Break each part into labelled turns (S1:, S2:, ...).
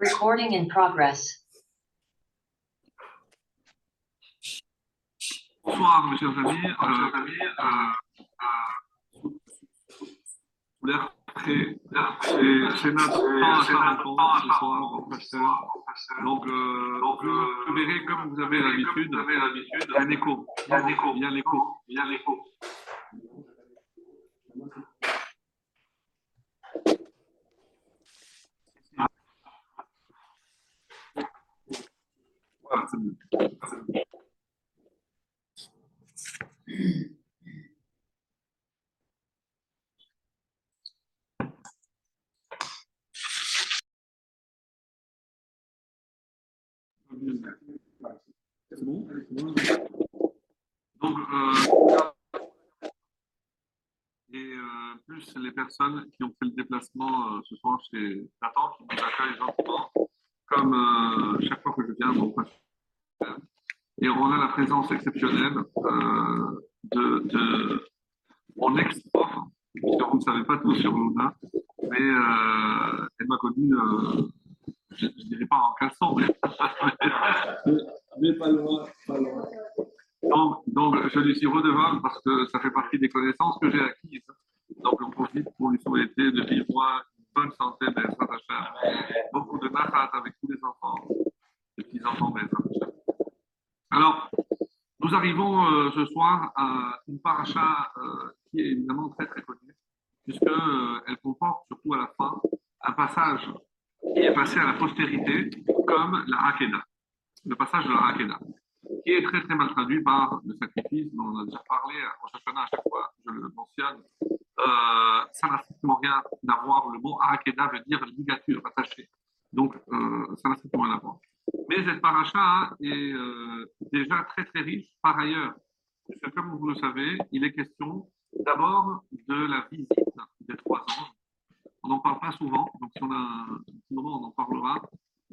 S1: Recording in progress.
S2: Bonsoir, mes chers amis. Euh, euh, l'air très, c'est notre temps à faire rencontre ce soir au pasteur. Donc, euh, donc euh, vous verrez, comme vous avez l'habitude, il y a un écho. Il y a un écho. Il y a l'écho. Il y a l'écho. Voilà, c'est mieux. C'est mieux. C'est bon Donc, euh, et euh, plus les personnes qui ont fait le déplacement euh, ce soir chez Nathan, qui nous accueillent gentiment, comme euh, chaque fois que je viens, donc, et on a la présence exceptionnelle euh, de, de mon ex-prof, que vous ne savez pas tout sur Luna, mais euh, elle m'a connu, euh, je ne dirais pas en caleçon, mais, mais pas loin, pas loin. Donc, donc, je lui suis redevable parce que ça fait partie des connaissances que j'ai acquises. Donc, j'en profite pour lui souhaiter de vivre bonne santé, beaucoup de nachat avec tous les enfants, les petits-enfants. Alors, nous arrivons euh, ce soir à une paracha euh, qui est évidemment très très connue, puisqu'elle euh, comporte surtout à la fin un passage qui est passé à la postérité comme la Hakeda, le passage de la Hakeda, qui est très très mal traduit par le sacrifice dont on a déjà parlé à Rosh Hashanah, à chaque fois je le mentionne. Euh, ça n'a strictement rien à voir. Le mot Hakeda veut dire ligature, attachée. Donc, euh, ça n'a strictement rien à voir. Mais cette paracha est euh, déjà très très riche par ailleurs. Parce que comme vous le savez, il est question d'abord de la visite des trois anges. On n'en parle pas souvent, donc si on a un petit moment, on en parlera.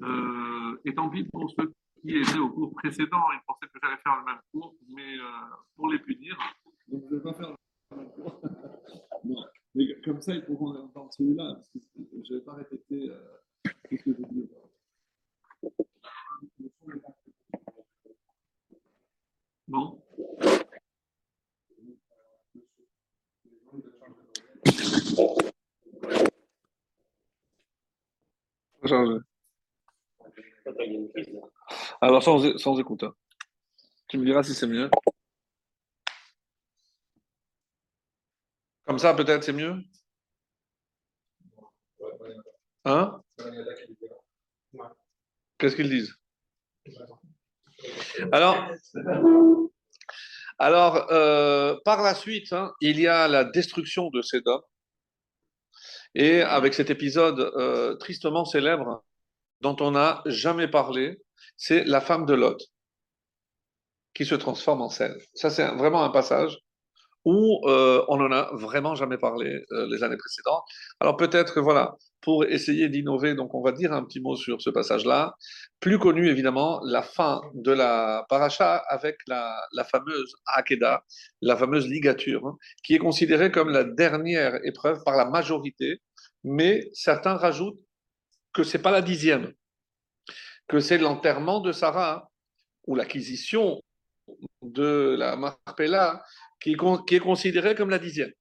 S2: Euh, et tant pis pour ceux qui étaient au cours précédent, ils pensaient que j'allais faire le même cours, mais euh, pour les punir, donc je ne vais pas faire le même cours. Mais comme ça, ils pourront entendre celui-là, que je ne vais pas répéter euh, tout ce que j'ai dit. Bon. Changer. Alors sans, sans écouteur. Tu me diras si c'est mieux. Comme ça, peut-être c'est mieux? Hein? Qu'est-ce qu'ils disent? Alors, alors euh, par la suite, hein, il y a la destruction de Sédom. Et avec cet épisode euh, tristement célèbre dont on n'a jamais parlé, c'est la femme de Lot qui se transforme en sel. Ça, c'est vraiment un passage où euh, on n'en a vraiment jamais parlé euh, les années précédentes. Alors peut-être que voilà, pour essayer d'innover, donc on va dire un petit mot sur ce passage-là. Plus connu évidemment, la fin de la paracha avec la, fameuse Hakeda, la fameuse ligature, hein, qui est considérée comme la dernière épreuve par la majorité, mais certains rajoutent que c'est pas la dixième, que c'est l'enterrement de Sarah ou l'acquisition de la Marpella qui, est considérée comme la dixième.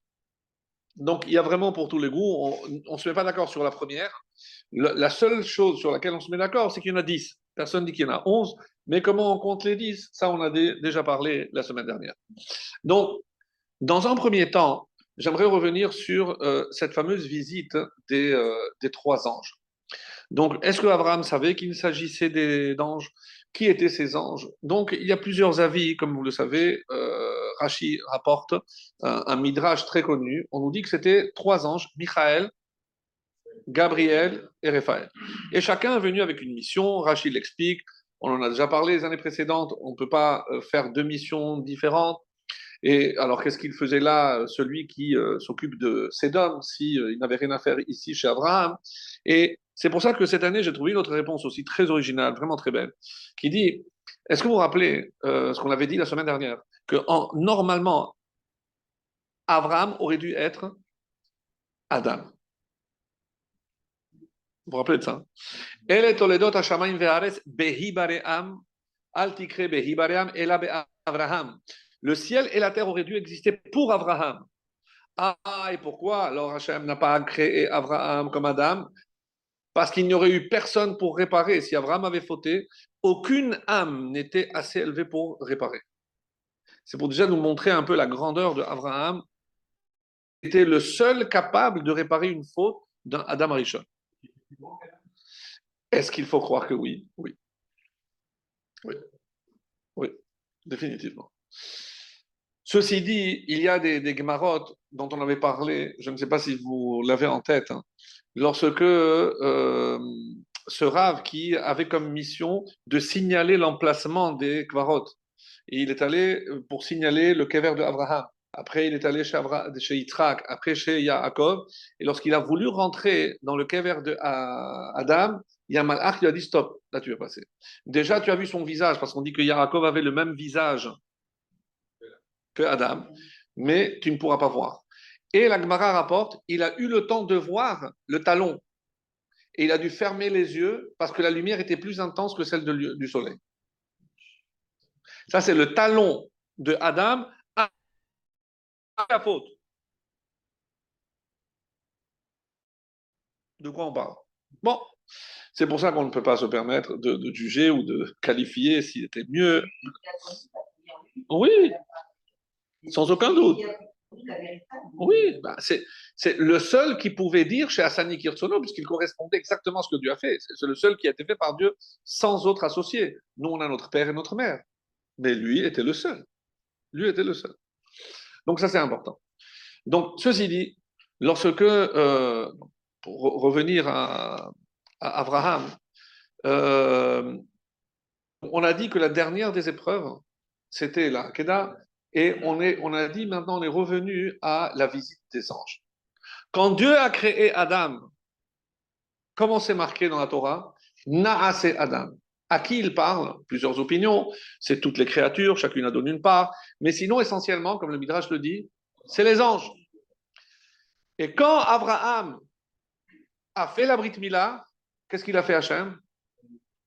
S2: Donc il y a vraiment pour tous les goûts, on ne se met pas d'accord sur la première. La, seule chose sur laquelle on se met d'accord, c'est qu'il y en a dix. Personne dit qu'il y en a onze, mais comment on compte les dix? Ça, on a dé, déjà parlé la semaine dernière. Donc, dans un premier temps, j'aimerais revenir sur euh, cette fameuse visite des, euh, des trois anges. Donc, est-ce que Abraham savait qu'il s'agissait d'anges Qui étaient ces anges? Donc, il y a plusieurs avis, comme vous le savez. Euh, Rachi rapporte un, un, midrash très connu. On nous dit que c'était trois anges, Michael, Gabriel et Raphaël. Et chacun est venu avec une mission. Rachi l'explique. On en a déjà parlé les années précédentes. On ne peut pas faire deux missions différentes. Et alors, qu'est-ce qu'il faisait là, celui qui euh, s'occupe de Sédom, s'il euh, n'avait rien à faire ici chez Abraham? C'est pour ça que cette année, j'ai trouvé une autre réponse aussi très originale, vraiment très belle, qui dit Est-ce que vous vous rappelez euh, ce qu'on avait dit la semaine dernière Que en, normalement, Abraham aurait dû être Adam. Vous vous rappelez de ça? Le ciel et la terre auraient dû exister pour Abraham. Ah, et pourquoi? Alors Hachem n'a pas créé Abraham comme Adam Parce qu'il n'y aurait eu personne pour réparer. Si Abraham avait fauté, aucune âme n'était assez élevée pour réparer. C'est pour déjà nous montrer un peu la grandeur de Abraham. Il était le seul capable de réparer une faute d'un Adam Arishon. Est-ce qu'il faut croire que oui? Oui. Oui. Oui, définitivement. Ceci dit, il y a des, des dont on avait parlé, je ne sais pas si vous l'avez en tête, hein. Lorsque euh, ce Rav qui avait comme mission de signaler l'emplacement des Gmarot, et il est allé pour signaler le kever de Abraham. Après, il est allé chez, Yitzhak, après chez Yaakov. Et lorsqu'il a voulu rentrer dans le kever de Adam, il y a dit stop, là tu vas passer. Déjà, tu as vu son visage, parce qu'on dit que Yaakov avait le même visage que Adam, mais tu ne pourras pas voir. Et la Gemara rapporte, il a eu le temps de voir le talon. Et il a dû fermer les yeux parce que la lumière était plus intense que celle du soleil. Ça, c'est le talon de Adam la faute. De quoi on parle Bon, c'est pour ça qu'on ne peut pas se permettre de, juger ou de qualifier s'il était mieux. Oui, sans aucun doute. Oui, bah, c'est le seul qui pouvait dire chez Hassani Kirsono, puisqu'il correspondait exactement à ce que Dieu a fait. C'est le seul qui a été fait par Dieu sans autre associé. Nous, on a notre père et notre mère. Mais lui était le seul. Lui était le seul. Donc ça, c'est important. Donc, ceci dit, lorsque, euh, pour revenir à, Abraham, euh, on a dit que la dernière des épreuves, c'était la Kedah, et on, a dit maintenant, on est revenu à la visite des anges. Quand Dieu a créé Adam, comment c'est marqué dans la Torah? Naase Adam. À qui il parle? Plusieurs opinions. C'est toutes les créatures, chacune a donné une part. Mais sinon, essentiellement, comme le Midrash le dit, c'est les anges. Et quand Abraham a fait la Brit Mila, qu'est-ce qu'il a fait Hachem?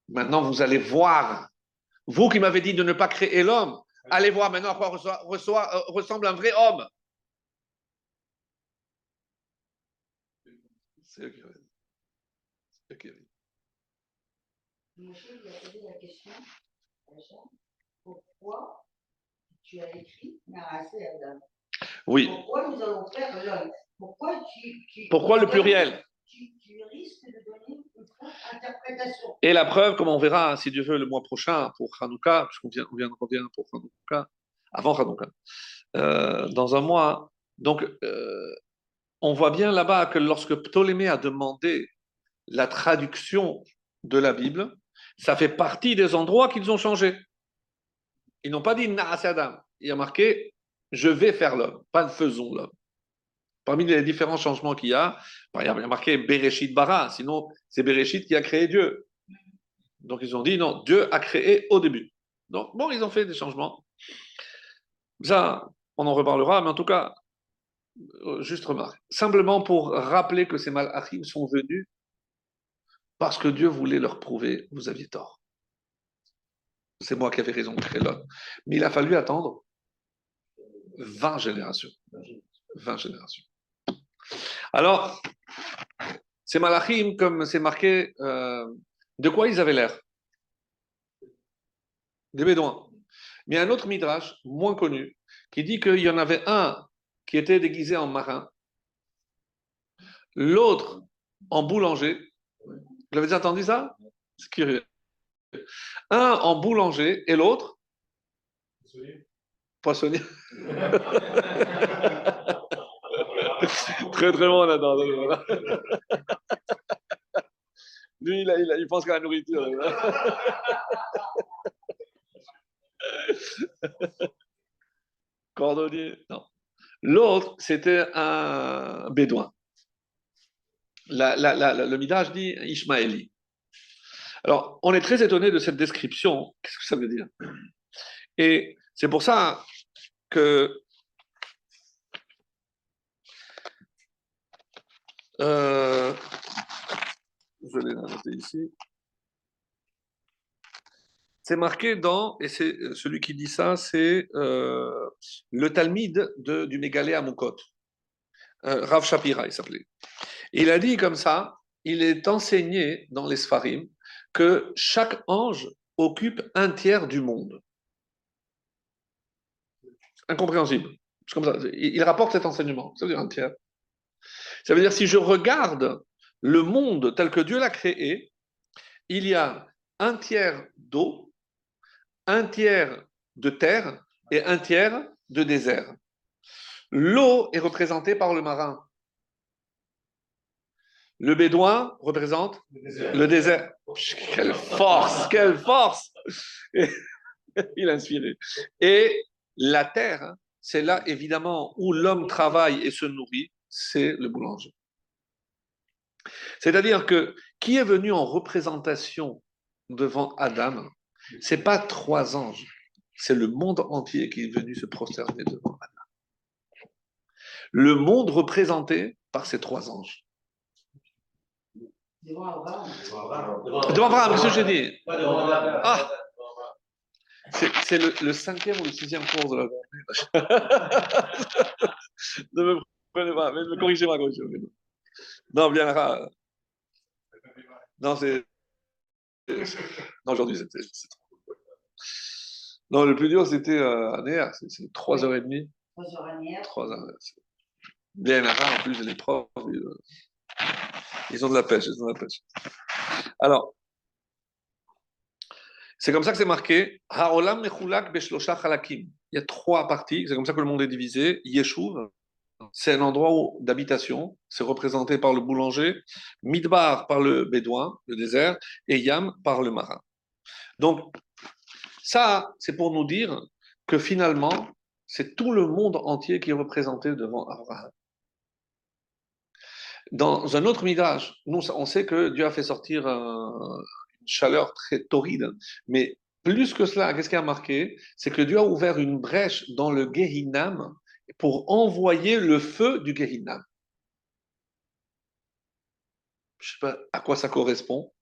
S2: Maintenant, vous allez voir. Vous qui m'avez dit de ne pas créer l'homme, allez voir maintenant à quoi euh, ressemble un vrai homme. C'est eux qui
S1: Monsieur lui a posé la question pourquoi tu as écrit Narasé Adam?
S2: Oui.
S1: Pourquoi nous allons faire l'homme Pourquoi tu,
S2: Pourquoi le pluriel? Et la preuve, comme on verra, si Dieu veut, le mois prochain pour Hanouka, puisqu'on vient, on vient, pour Hanouka, avant Hanouka, euh, dans un mois. Donc, euh, on voit bien là-bas que lorsque Ptolémée a demandé la traduction de la Bible, ça fait partie des endroits qu'ils ont changé. Ils n'ont pas dit Naas Adam. Il y a marqué Je vais faire l'homme, pas faisons l'homme. Parmi les différents changements qu'il y a, il y a marqué Bereshit Bara, sinon c'est Bereshit qui a créé Dieu. Donc ils ont dit non, Dieu a créé au début. Donc bon, ils ont fait des changements. Ça, on en reparlera, mais en tout cas, euh, juste remarque. Simplement pour rappeler que ces malachim sont venus parce que Dieu voulait leur prouver, vous aviez tort. C'est moi qui avais raison de. Mais il a fallu attendre 20 générations. 20 générations. Alors, ces malachim, comme c'est marqué, euh, de quoi ils avaient l'air? Des bédouins. Mais il y a un autre midrash, moins connu, qui dit qu'il y en avait un qui était déguisé en marin, l'autre en boulanger, vous avez déjà entendu ça? C'est curieux. Un en boulanger et l'autre Poissonnier. très très bon là-dedans. Lui, il, pense qu'à la nourriture. Cordonnier, non. L'autre, c'était un bédouin le Midrash dit Ishmaéli. Alors, on est très étonné de cette description. Qu'est-ce que ça veut dire? Et c'est pour ça que euh, je. C'est marqué dans, et c'est celui qui dit ça, c'est euh, le Talmide de, du Mégalé à Moukot. Euh, Rav Shapira, il s'appelait. Il a dit comme ça, il est enseigné dans les Sfarim que chaque ange occupe un tiers du monde. Incompréhensible. Il rapporte cet enseignement. Ça veut dire un tiers. Ça veut dire si je regarde le monde tel que Dieu l'a créé, il y a un tiers d'eau, un tiers de terre et un tiers de désert. L'eau est représentée par le marin. Le bédouin représente le désert. Quelle force, quelle force Il a inspiré. Et la terre, c'est là évidemment où l'homme travaille et se nourrit, c'est le boulanger. C'est-à-dire que qui est venu en représentation devant Adam, c'est pas trois anges, c'est le monde entier qui est venu se prosterner devant Adam. Le monde représenté par ces trois anges.
S1: Devant Abraham.
S2: Devant Abraham, qu'est-ce que j'ai dit? Ah C'est le, le, cinquième ou le sixième cours de la journée. ne me prenez pas, mais corrigez-moi, corrigez-moi. Non, bien là. Non, c'est. Non, aujourd'hui, c'était. Non, le plus dur, c'était euh, à Néa, c'est 3h30.
S1: 3h30.
S2: 3h. Bien là, en plus, les profs. Ils, ils ont de la pêche, ils ont de la pêche. Alors, c'est comme ça que c'est marqué. Haolam mechulak beshlosha halakim. Il y a trois parties, c'est comme ça que le monde est divisé. Yeshuv, c'est un endroit d'habitation, c'est représenté par le boulanger, Midbar par le bédouin, le désert, et Yam par le marin. Donc, ça, c'est pour nous dire que finalement, c'est tout le monde entier qui est représenté devant Abraham. Dans un autre midrash, nous, on sait que Dieu a fait sortir une chaleur très torride, mais plus que cela, qu'est-ce qui a marqué? C'est que Dieu a ouvert une brèche dans le Gehinam pour envoyer le feu du Gehinam. Je ne sais pas à quoi ça correspond.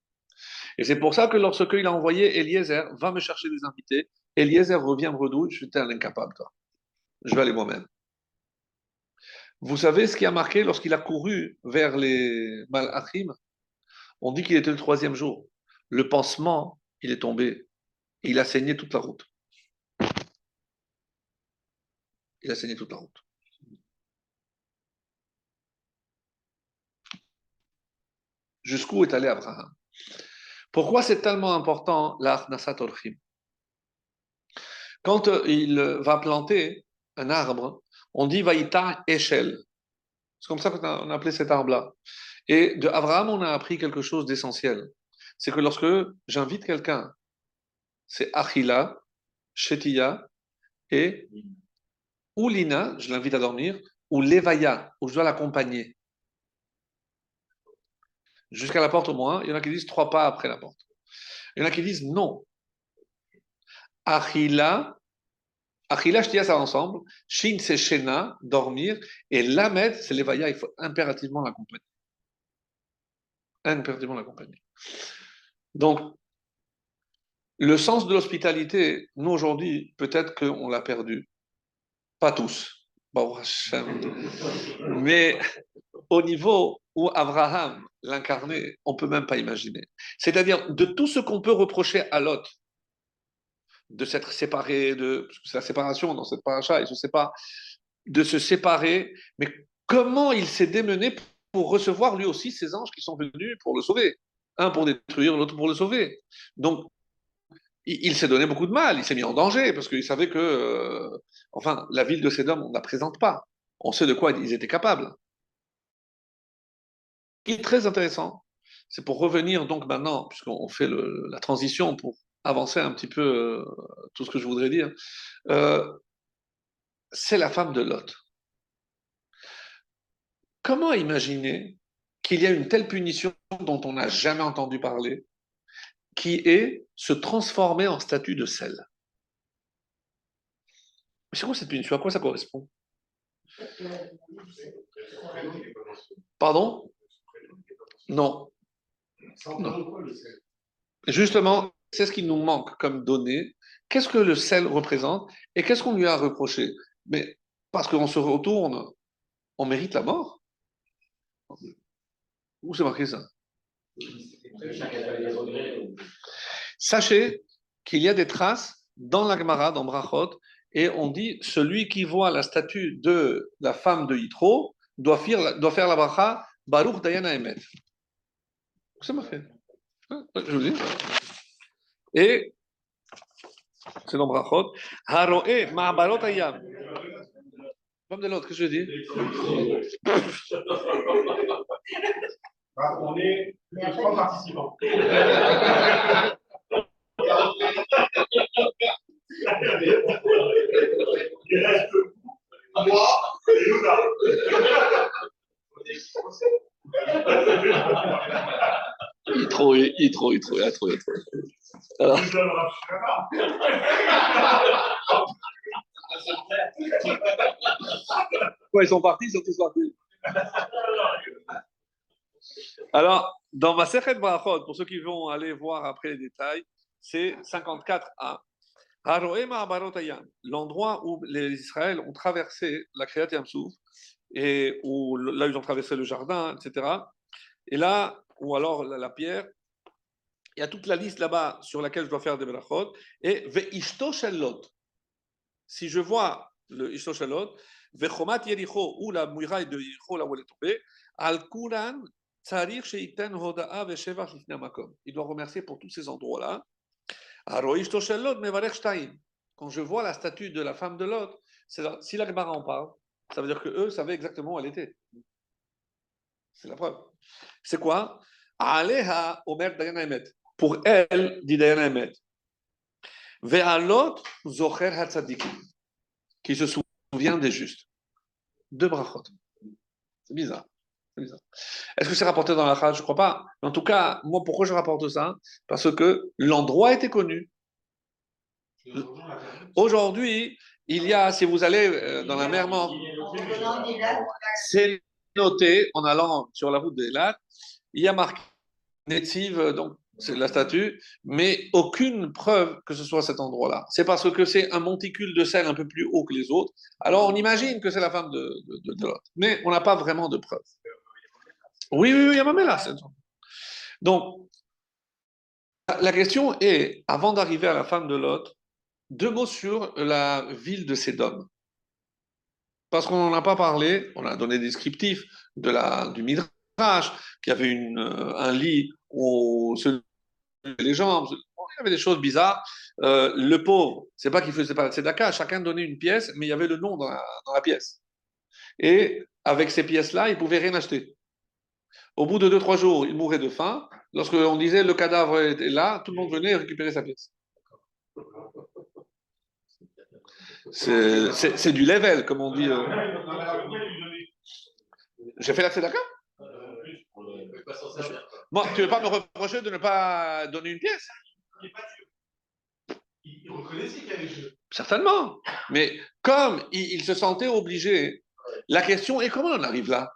S2: Et c'est pour ça que lorsque il a envoyé Eliezer, va me chercher des invités, Eliezer revient me je suis un incapable, toi. Je vais aller moi-même. Vous savez ce qui a marqué lorsqu'il a couru vers les Malachim? On dit qu'il était le troisième jour. Le pansement, il est tombé. Il a saigné toute la route. Il a saigné toute la route. Jusqu'où est allé Abraham? Pourquoi c'est tellement important l'Arnasat Orchim? Quand il va planter un arbre, on dit Vaïta Echel. C'est comme ça qu'on a appelé cet arbre-là. Et de Abraham, on a appris quelque chose d'essentiel. C'est que lorsque j'invite quelqu'un, c'est Achila, Shetia et ou Lina, je l'invite à dormir, ou Levaya, où je dois l'accompagner. Jusqu'à la porte au moins, il y en a qui disent trois pas après la porte. Il y en a qui disent non. Achila, Achila, Shtia, ça ensemble. Shin, c'est Shena, dormir. Et Lamed, c'est Levaya, il faut impérativement l'accompagner. Impérativement l'accompagner. Donc, le sens de l'hospitalité, nous aujourd'hui, peut-être qu'on l'a perdu. Pas tous. Mais au niveau où Abraham l'incarnait, on peut même pas imaginer. C'est-à-dire, de tout ce qu'on peut reprocher à Lot, de s'être séparé, de la séparation dans cette paracha, il se sépare, de se séparer, mais comment il s'est démené pour recevoir lui aussi ces anges qui sont venus pour le sauver Un pour détruire, l'autre pour le sauver. Donc, il, s'est donné beaucoup de mal, il s'est mis en danger, parce qu'il savait que, euh, enfin, la ville de Sédom, on ne la présente pas. On sait de quoi ils étaient capables. Ce qui est très intéressant, c'est pour revenir donc maintenant, puisqu'on fait la transition pour avancer un petit peu euh, tout ce que je voudrais dire, euh, c'est la femme de Lot. Comment imaginer qu'il y a une telle punition dont on n'a jamais entendu parler qui est se transformer en statut de sel. C'est quoi cette punition? À quoi ça correspond? Pardon? Non. Justement, c'est ce qui nous manque comme données. Qu'est-ce que le sel représente? Et qu'est-ce qu'on lui a reproché? Mais parce qu'on se retourne, on mérite la mort? Où c'est marqué ça? Sachez qu'il y a des traces dans la Gemara, dans Brachot, et on dit celui qui voit la statue de la femme de Yitro doit faire, la bracha Baruch Dayana Emet. C'est marqué. Je vous dis. Et c'est dans Brachot. Haroe Ma'abarot Ayam. Comme de l'autre, qu'est-ce que je dis
S3: On est trois participants. Il reste moi et Luna.
S2: Il est trop, il est trop, il est trop, il est trop, il est trop. Alors, ouais, ils sont partis, ils sont tous partis. Alors, dans ma Sechet Brachot, pour ceux qui vont aller voir après les détails, c'est 54a. L'endroit où les Israël ont traversé la Kriyat Yamsouf, et où là ils ont traversé le jardin, etc. Et là, ou alors la, pierre, il y a toute la liste là-bas sur laquelle je dois faire des brachot. Et ve'ishto shalot. Si je vois le ishto shalot, ve'chomat yericho, ou la muraille de Yericho, là où elle est tombée, al kuran Il doit remercier pour tous ces endroits-là. Quand je vois la statue de la femme de l'autre, si la Gemara en parle, ça veut dire que eux savaient exactement où elle était. C'est la preuve. C'est quoi? Pour elle, dit Dayana Emet. Qui se souvient des justes. Deux brachot. C'est bizarre. Est-ce que c'est rapporté dans la Chad Je ne crois pas. En tout cas, moi, pourquoi je rapporte ça? Parce que l'endroit était connu. Aujourd'hui, il y a, si vous allez euh, dans la mer Morte, c'est noté en allant sur la route des lacs, il y a marqué Netziv, donc c'est la statue, mais aucune preuve que ce soit cet endroit-là. C'est parce que c'est un monticule de sel un peu plus haut que les autres. Alors on imagine que c'est la femme de, de, mais on n'a pas vraiment de preuves. Oui, oui, oui, il y a même là. Donc, la question est, avant d'arriver à la femme de l'autre, deux mots sur la ville de Sédom. Parce qu'on n'en a pas parlé, on a donné des descriptifs de la, du Midrash, qui avait une, un lit où se les jambes, il y avait des choses bizarres. Euh, le pauvre, c'est pas qu'il faisait pas de tzedaka, chacun donnait une pièce, mais il y avait le nom dans la, dans la pièce. Et avec ces pièces-là, il pouvait rien acheter. Au bout de deux, trois jours, il mourait de faim. Lorsqu'on disait le cadavre était là, tout le monde venait récupérer sa pièce. C'est du level, comme on dit. Euh. J'ai fait la tzedaka Bon, tu ne veux pas me reprocher de ne pas donner une pièce?
S3: Il reconnaissait qu'il y avait jeu.
S2: Certainement. Mais comme il, il, se sentait obligé, la question est comment on arrive là?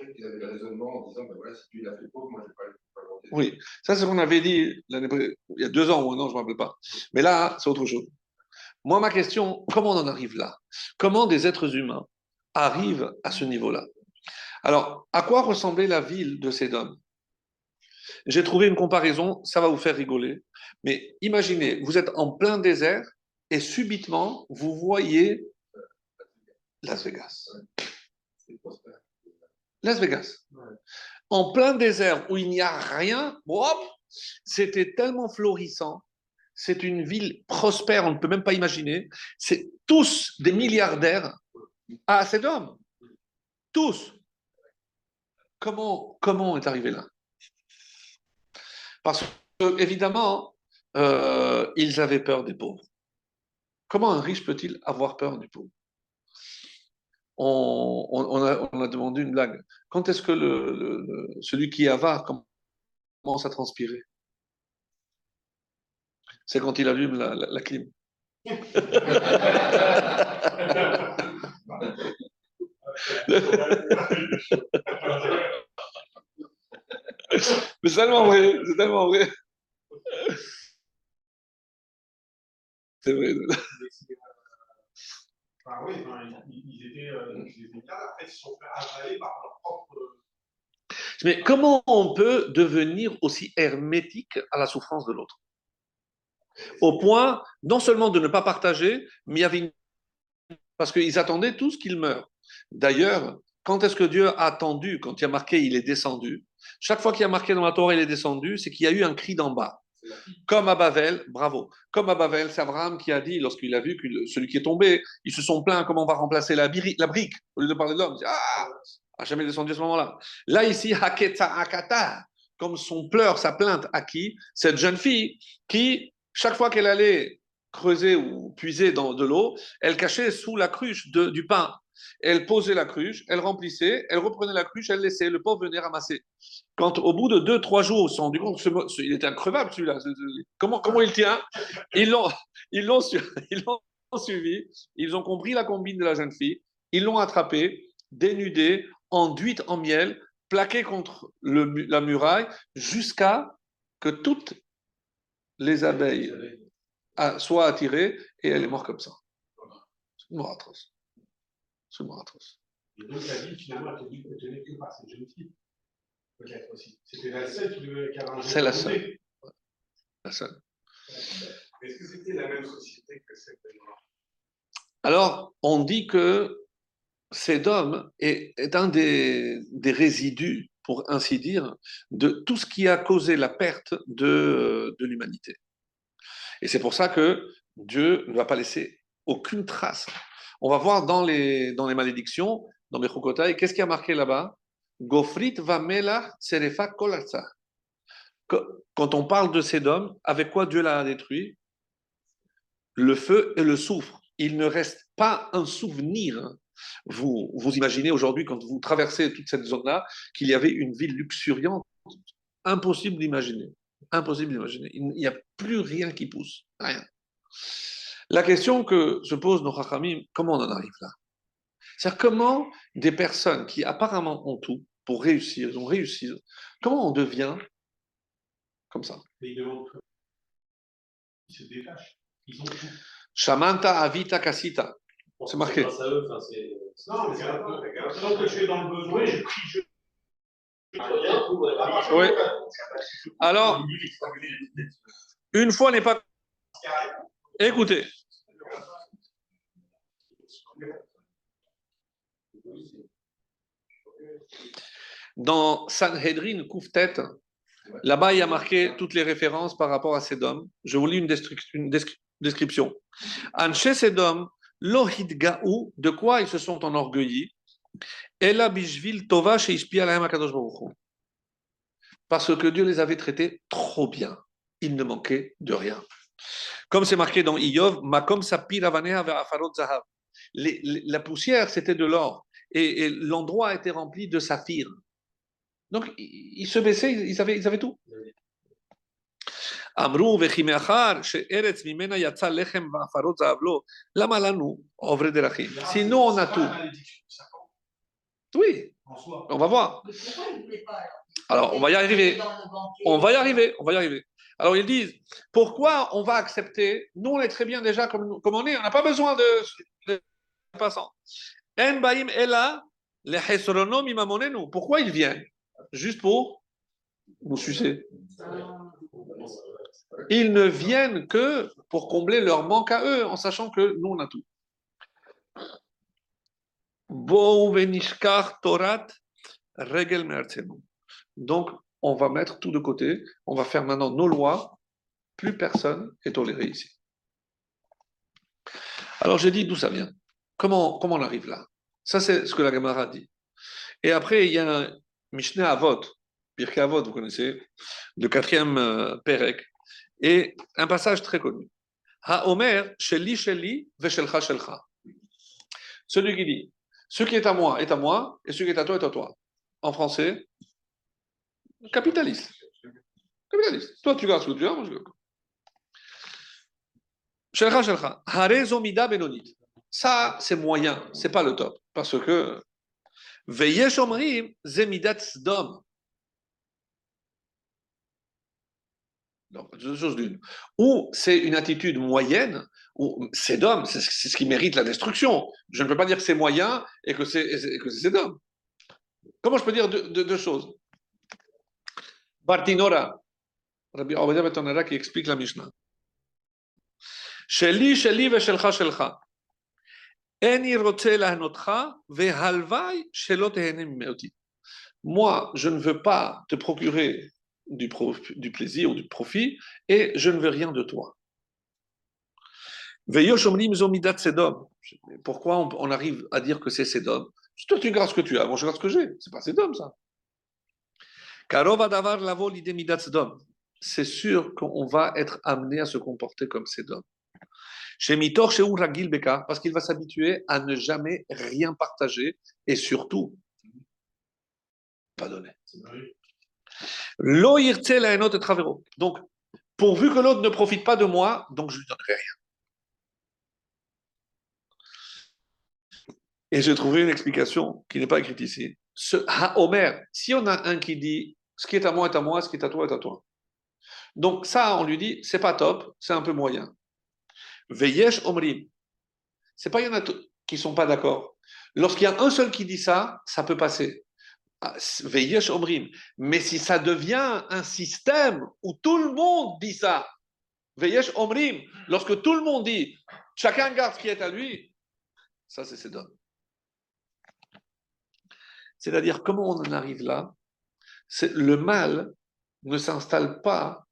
S4: Je croyais qu'il avait le raisonnement en disant ben voilà, si tu l'as fait pauvre, moi je ne vais pas le
S2: Oui, ça c'est ce qu'on avait dit il y a deux ans ou un an, je ne me rappelle pas. Mais là, c'est autre chose. Moi, ma question, comment on en arrive là? Comment des êtres humains arrivent à ce niveau-là? Alors, à quoi ressemblait la ville de Sédom J'ai trouvé une comparaison, ça va vous faire rigoler, mais imaginez, vous êtes en plein désert et subitement, vous voyez Las Vegas. Las Vegas. En plein désert où il n'y a rien, c'était tellement florissant c'est une ville prospère, on ne peut même pas imaginer. C'est tous des milliardaires à Sédom. Tous. Comment, comment on est arrivé là? Parce que, évidemment, euh, ils avaient peur des pauvres. Comment un riche peut-il avoir peur du pauvre? On, a, demandé une blague. Quand est-ce que celui qui est avare commence à transpirer? C'est quand il allume la clim. Mais c'est tellement vrai, c'est tellement vrai. C'est vrai.
S3: Enfin, oui, ils, étaient, euh, après, ils se sont fait par leur propre.
S2: Mais comment on peut devenir aussi hermétique à la souffrance de l'autre? Au point, non seulement de ne pas partager, mais il y avait une... Parce qu'ils attendaient tous qu'il meure. D'ailleurs, quand est-ce que Dieu a attendu Quand il a marqué il est descendu. Chaque fois qu'il a marqué dans la Torah il est descendu, c'est qu'il y a eu un cri d'en bas. Comme à Bavel, bravo. Comme à Bavel, c'est Abraham qui a dit, lorsqu'il a vu que celui qui est tombé, ils se sont plaints comment on va remplacer la, brique, au lieu de parler de l'homme. Ah, a jamais descendu à ce moment-là. Là, ici, Haketa Akata, comme son pleur, sa plainte à qui Cette jeune fille qui, chaque fois qu'elle allait creuser ou puiser dans de l'eau, elle cachait sous la cruche du pain. Elle posait la cruche, elle remplissait, elle reprenait la cruche, elle laissait. Le pauvre venait ramasser. Quand au bout de deux, trois jours, ils se sont rendus compte que ce mo- ce- il était increvable celui-là. Ce- ce- Comment, comment il tient? Ils l'ont, ils l'ont, su- suivi. Ils ont compris la combine de la jeune fille. Ils l'ont attrapé, dénudé, enduite en miel, plaqué contre le la muraille, jusqu'à que toutes les abeilles ah, soient attirées et elle est morte comme ça. C'est une mort atroce. C'est une mort atroce.
S3: Et donc, la vie, finalement, elle que par cette jeune fille. Peut-être aussi. C'était la seule qui devait avait
S2: C'est la seule. La seule.
S3: Est-ce que c'était la même société que cette
S2: Alors, on dit que Sédom est, est un des, des résidus, pour ainsi dire, de tout ce qui a causé la perte de, de l'humanité. Et c'est pour ça que Dieu ne va pas laisser aucune trace. On va voir dans les, dans les malédictions, dans Bechukotai, qu'est-ce qui a marqué là-bas? Gofrit va melach serefa kolatsa. Quand on parle de Sédom, avec quoi Dieu l'a détruit? Le feu et le soufre. Il ne reste pas un souvenir. Vous, vous imaginez aujourd'hui, quand vous traversez toute cette zone-là, qu'il y avait une ville luxuriante. Impossible d'imaginer. Impossible d'imaginer. Il n'y a plus rien qui pousse. Rien. La question que se pose nos Chachamim, comment on en arrive là? C'est-à-dire comment des personnes qui apparemment ont tout pour réussir, ils ont réussi, comment on devient comme ça?
S3: Ils se détachent. Ils ont tout.
S2: Shamanta avita kasita. C'est marqué.
S5: Grâce à eux, enfin, c'est.
S3: Non, mais c'est un peu. Tant que je suis dans le besoin, je prie, je.
S5: Rien, tout, ouais.
S2: Oui. Alors, une fois n'est pas. Écoutez, dans Sanhedrin Kouftet, là-bas il y a marqué toutes les références par rapport à Sédom. Je vous lis une, description. Anshe Sédom, lohid gaou, de quoi ils se sont enorgueillis. Parce que Dieu les avait traités trop bien. Il ne manquait de rien. Comme c'est marqué dans Iyov, Makom La poussière, c'était de l'or. Et, et l'endroit était rempli de saphir. Donc, ils ils se baissaient, ils avaient, ils avaient tout. אמרו וכי מאחר שארץ ממנה יצא לחם ועפרות זהב לו, למה לנו עוברי דרכים? Sinon, on a
S3: C'est pas
S2: tout.
S3: la malédiction du serpent,
S2: Oui,
S3: En soi.
S2: on va voir.
S1: Mais pourquoi ils ne voulaient pas alors
S2: Alors, on va y arriver.
S1: Dans le banquet.
S2: On va y arriver, on va y arriver. Alors ils disent, pourquoi on va accepter Nous, on est très bien déjà comme, comme on est, on n'a pas besoin de, de passants. En baim ela le hesronom imamonenu. Pourquoi ils viennent Juste pour nous sucer. Ils ne viennent que pour combler leur manque à eux, en sachant que nous, on a tout. Donc, on va mettre tout de côté, on va faire maintenant nos lois, plus personne est toléré ici. Alors j'ai dit d'où ça vient, comment, comment on arrive là? Ça c'est ce que la Gemara dit. Et après il y a Mishneh Avot, Pirkei Avot, vous connaissez, le quatrième euh, Perek, et un passage très connu. Ha-Omer, Sheli Sheli, Veshelcha Shelcha. Celui qui dit, ce qui est à moi est à moi, et ce qui est à toi est à toi. En français, Capitaliste. Capitaliste. Toi, tu gardes ce que tu as, moi, je. Shelcha, shelcha. Harezo mida benonit. Ça, c'est moyen, c'est pas le top. Parce que Veyesh omrim zemidat sdom. Donc, deux choses d'une. Ou c'est une attitude moyenne, ou c'est d'homme, c'est c'est ce qui mérite la destruction. Je ne peux pas dire que c'est moyen et que c'est et que c'est d'homme. Comment je peux dire deux, deux- deux choses Bartinora, Rabbi Ovadia Betonara qui explique la Mishnah. Sheli, sheli ושלך שלך. Moi, je ne veux pas te procurer du, plaisir ou du profit, et je ne veux rien de toi. Pourquoi on, arrive à dire que c'est sedom? Si Toi, tu gardes ce que tu as, moi je garde ce que j'ai. C'est pas sedom, ça. Karov adavar lavo l'idée midat sedom. C'est sûr qu'on va être amené à se comporter comme sedom. Chez Mitor, chez Ragil parce qu'il va s'habituer à ne jamais rien partager et surtout pas donner. Laenot et travero. Donc, pourvu que l'autre ne profite pas de moi, donc je lui donnerai rien. Et j'ai trouvé une explication qui n'est pas écrite ici. Ce Omer, si on a un qui dit ce qui est à moi est à moi, ce qui est à toi est à toi. Donc ça, on lui dit, c'est pas top, c'est un peu moyen. Veyesh Omrim. C'est pas il y en a qui sont pas d'accord. Lorsqu'il y a un seul qui dit ça, ça peut passer. Ah, Veyesh Omrim. Mais si ça devient un système où tout le monde dit ça, Veyesh Omrim, lorsque tout le monde dit chacun garde ce qui est à lui, ça c'est Sédom. C'est-à-dire, comment on en arrive là? Le mal ne s'installe pas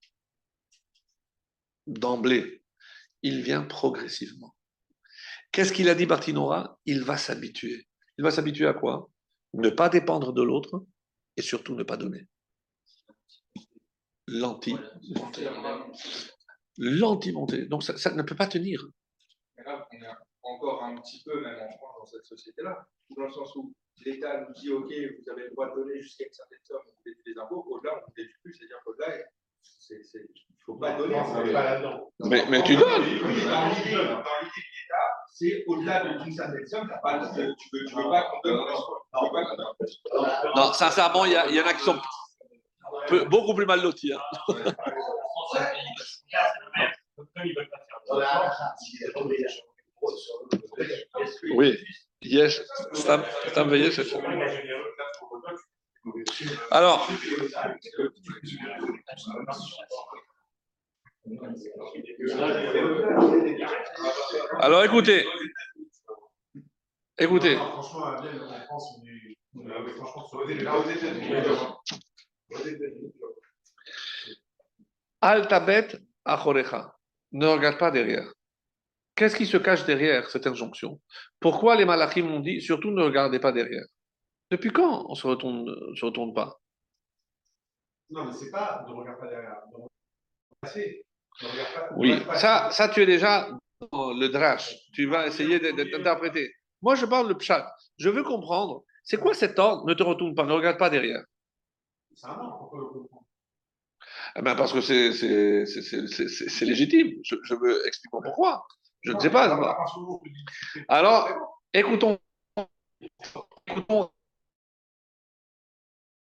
S2: d'emblée, il vient progressivement. Qu'est-ce qu'il a dit Bartinora Il va s'habituer. Il va s'habituer à quoi? Ne pas dépendre de l'autre et surtout ne pas donner. L'anti-montée. L'anti-montée. Donc ça, ne peut pas tenir.
S4: On est encore un petit peu, même en France, dans cette société-là, dans le sens où l'État nous dit OK, vous avez le droit de donner jusqu'à une certaine somme, vous déduisez les impôts, au-delà, on ne déduit plus, c'est-à-dire qu'au-delà, c'est- faut pas donner.
S3: Non, on n'est pas là-dedans.
S2: Mais, mais tu donnes.
S4: Dans l'idée de l'État, c'est au-delà de- d'une certaine somme, tu ne veux, pas qu'on donne. Tu veux pas qu'on donne.
S2: Non, sincèrement, il y, en a qui sont peu- beaucoup plus mal lotis. hein. Oui. Yesh, Stam, Stam Veyesh. Alors, alors écoutez, écoutez. Altabet achorecha. Ne regarde pas derrière. Qu'est-ce qui se cache derrière cette injonction? Pourquoi les malachim ont dit surtout ne regardez pas derrière? Depuis quand on se retourne, se retourne pas?
S3: Non, mais c'est pas ne regarde pas derrière. Ne
S2: Oui, ça, ça tu es déjà dans le drash. Tu vas essayer d'interpréter. Moi, je parle le pshat. Je veux comprendre. C'est quoi cet ordre? Ne te retourne pas, ne regarde pas derrière.
S3: C'est un ordre, pourquoi le comprendre
S2: Eh ben parce que c'est légitime. Je, je veux expliquer pourquoi. Je ne sais pas. Alors, écoutons. écoutons.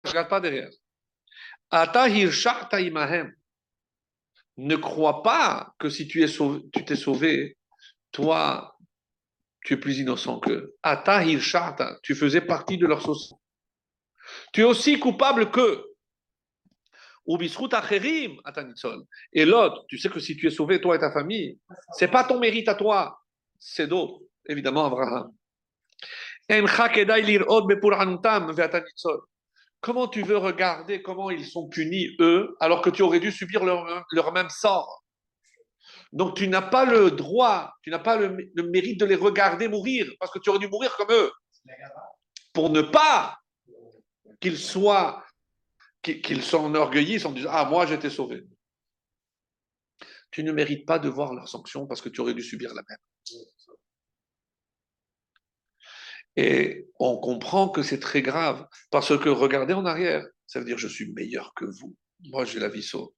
S2: Ne regarde pas derrière. Ata hirsha'ta imahem. Ne crois pas que si tu es sauvé, t'es sauvé, toi, tu es plus innocent qu'eux. Ata hirsha'ta. Tu faisais partie de leur sauce. Tu es aussi coupable qu'eux. Et l'autre, tu sais que si tu es sauvé, toi et ta famille, c'est pas ton mérite à toi, c'est d'autres. Évidemment, Abraham. Comment tu veux regarder comment ils sont punis, eux, alors que tu aurais dû subir leur, même sort? Donc tu n'as pas le droit, tu n'as pas le, le mérite de les regarder mourir, parce que tu aurais dû mourir comme eux. Pour ne pas qu'ils soient, qu'ils qu'ils s'enorgueillissent en disant Ah, moi j'étais sauvé. Tu ne mérites pas de voir leur sanction parce que tu aurais dû subir la même. Et on comprend que c'est très grave parce que regardez en arrière, ça veut dire je suis meilleur que vous. Moi j'ai la vie sauve.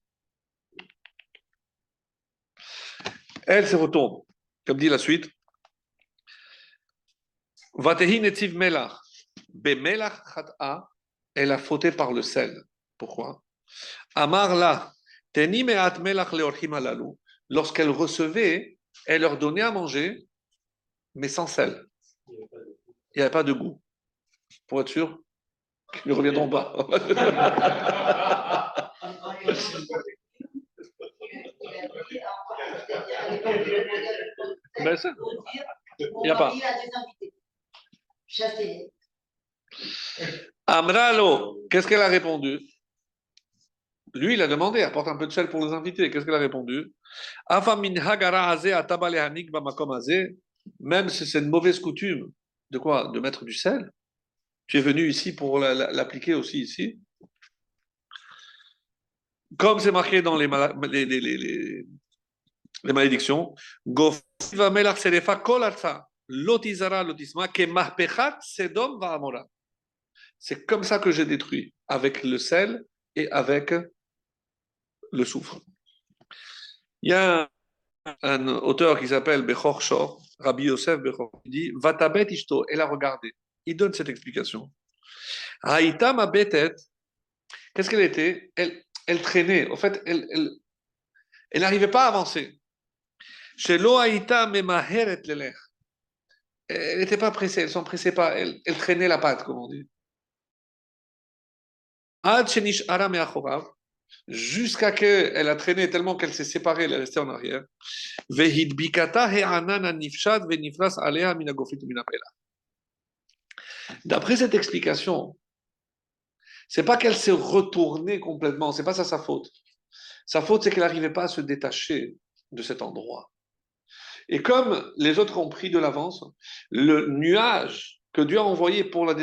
S2: Elle se retourne, comme dit la suite. Melach. Elle a fauté par le sel. Pourquoi? Amar là, Teni me'at melach. Lorsqu'elle recevait, elle leur donnait à manger, mais sans sel. Il n'y avait pas de goût. Pour être sûr qu'ils ne reviendront pas. Ben, ça,
S1: Il
S2: y a pas. Amralo, qu'est-ce qu'elle a répondu? Lui, il a demandé, apporte un peu de sel pour les invités. Qu'est-ce qu'elle a répondu? Afa min hagara. Même si c'est une mauvaise coutume, de quoi? De mettre du sel? Tu es venu ici pour la- la- l'appliquer aussi ici? Comme c'est marqué dans les, mala- les, les, les, malédictions, lotizara va. C'est comme ça que j'ai détruit, avec le sel et avec le soufre. Il y a un, auteur qui s'appelle Bechor Shor, Rabbi Yosef Bechor, qui dit Vatabet ishto, elle a regardé. Il donne cette explication. Haïta ma betet, qu'est-ce qu'elle était? Elle, elle traînait, en fait, elle, elle, elle n'arrivait pas à avancer. Chez Haïta memaheret lelech. Elle n'était pas pressée, elle ne s'empressait pas, elle, elle traînait la patte, comme on dit. Ad shenish'ara me'achorav, jusqu'à qu'elle a traîné tellement qu'elle s'est séparée, elle est restée en arrière. D'après cette explication, c'est pas qu'elle s'est retournée complètement, c'est pas ça sa faute. Sa faute, c'est qu'elle n'arrivait pas à se détacher de cet endroit. Et comme les autres ont pris de l'avance, le nuage que Dieu a envoyé pour la,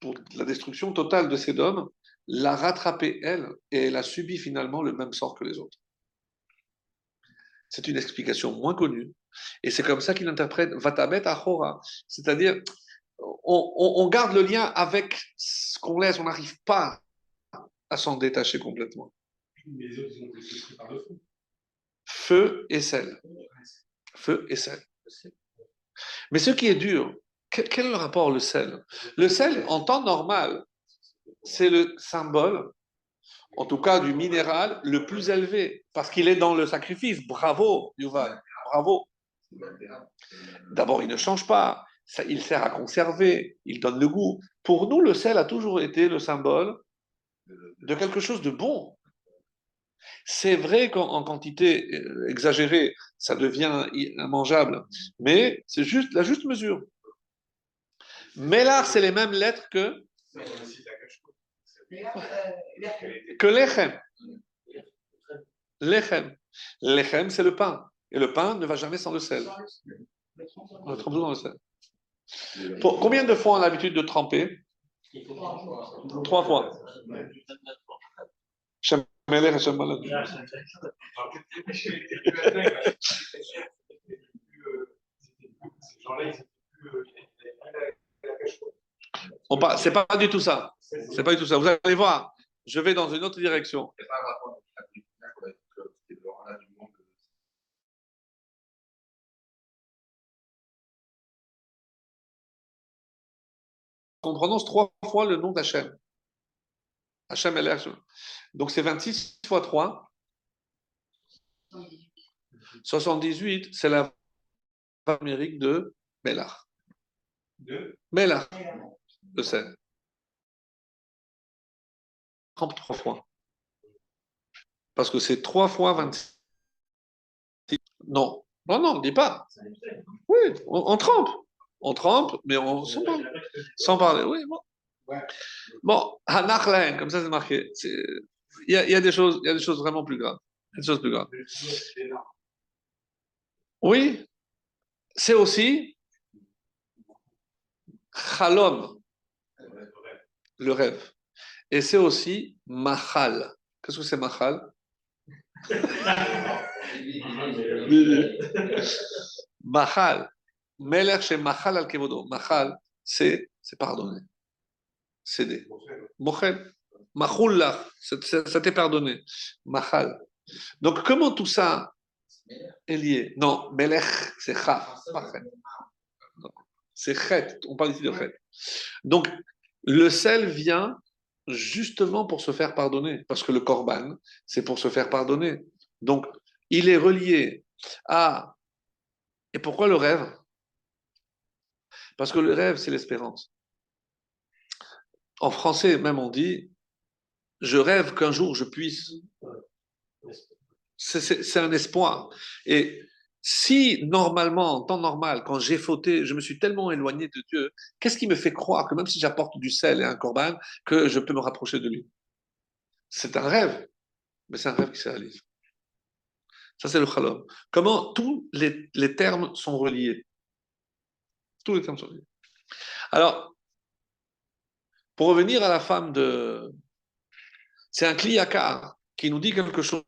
S2: pour la destruction totale de Sédom l'a rattrapée, elle, et elle a subi finalement le même sort que les autres. C'est une explication moins connue. Et c'est comme ça qu'il interprète Vatabet Achora. C'est-à-dire, on, on- on garde le lien avec ce qu'on laisse, on n'arrive pas à s'en détacher complètement.
S3: Mais les autres, ils ont été pris par le fond.
S2: Feu et sel. Feu et sel. Mais ce qui est dur, quel, quel est le rapport le sel? Le sel, en temps normal, c'est le symbole, en tout cas du minéral, le plus élevé, parce qu'il est dans le sacrifice. Bravo, Yuval, bravo. D'abord, il ne change pas, il sert à conserver, il donne le goût. Pour nous, le sel a toujours été le symbole de quelque chose de bon. C'est vrai qu'en en quantité euh, exagérée, ça devient immangeable, mais c'est juste la juste mesure. Mais là, c'est les mêmes lettres que,
S3: Ça, on cite la cache-côte.
S2: Que l'echem. L'echem. L'echem, c'est le pain. Et le pain ne va jamais sans le sel. On le trempe toujours dans le sel. Pour- combien de fois on a l'habitude de tremper? Trois fois. On par- C'est pas du tout ça. C'est pas du tout ça. Vous allez voir. Je vais dans une autre direction.
S4: Pas.
S2: On prononce trois fois le nom d'Hachem. Hachem Elher. Donc c'est 26 fois 3. 78, c'est la Amérique de Melach.
S3: Deux.
S2: Melach, le sel. 33 fois. Parce que c'est 3 fois 26. Non, non, non, on ne dit pas. Oui, on, on trempe. On trempe, mais on, sans, parler. sans parler. Oui, bon. Bon, comme ça c'est marqué. Il y, a, il y a des choses, il y a des choses vraiment plus graves. Des choses plus graves. Oui, c'est aussi Chalom, le rêve. Et c'est aussi Machal. Qu'est-ce que c'est Machal Machal. Melech chez Machal al Kevodo. Machal, c'est pardonner. Céder. Mochel. Machullah, ça t'est pardonné. Machal. Donc, comment tout ça est lié? Non, Melech, c'est Cha, pas Chet. Non, C'est Chet, on parle ici de Chet. Donc, le sel vient justement pour se faire pardonner, parce que le korban, c'est pour se faire pardonner. Donc, il est relié à... Et pourquoi le rêve? Parce que le rêve, c'est l'espérance. En français, même, on dit, je rêve qu'un jour je puisse. C'est- un espoir. Et si, normalement, en temps normal, quand j'ai fauté, je me suis tellement éloigné de Dieu, qu'est-ce qui me fait croire que même si j'apporte du sel et un corban, que je peux me rapprocher de lui? C'est un rêve, mais c'est un rêve qui se réalise. Ça, c'est le chalom. Comment tous les, termes sont reliés? Tous les termes sont reliés. Alors, pour revenir à la femme de... C'est un kliyakar qui nous dit quelque chose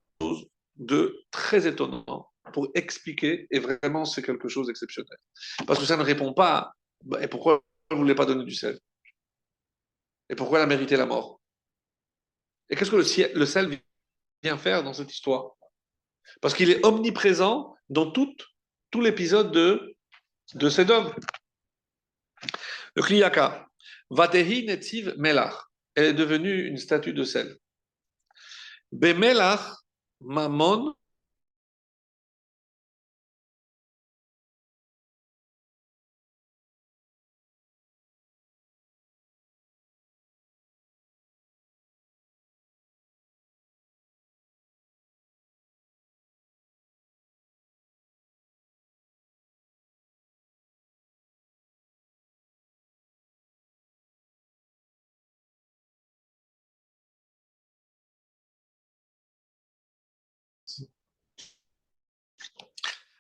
S2: de très étonnant pour expliquer, et vraiment c'est quelque chose d'exceptionnel. Parce que ça ne répond pas, bah, et pourquoi vous ne voulez pas donner du sel? Et pourquoi elle a mérité la mort? Et qu'est-ce que le, sel vient faire dans cette histoire? Parce qu'il est omniprésent dans tout, tout l'épisode de, de Sédom. Le Kliyaka, Vatehi Netziv Melach, elle est devenue une statue de sel. Bemelach Mamon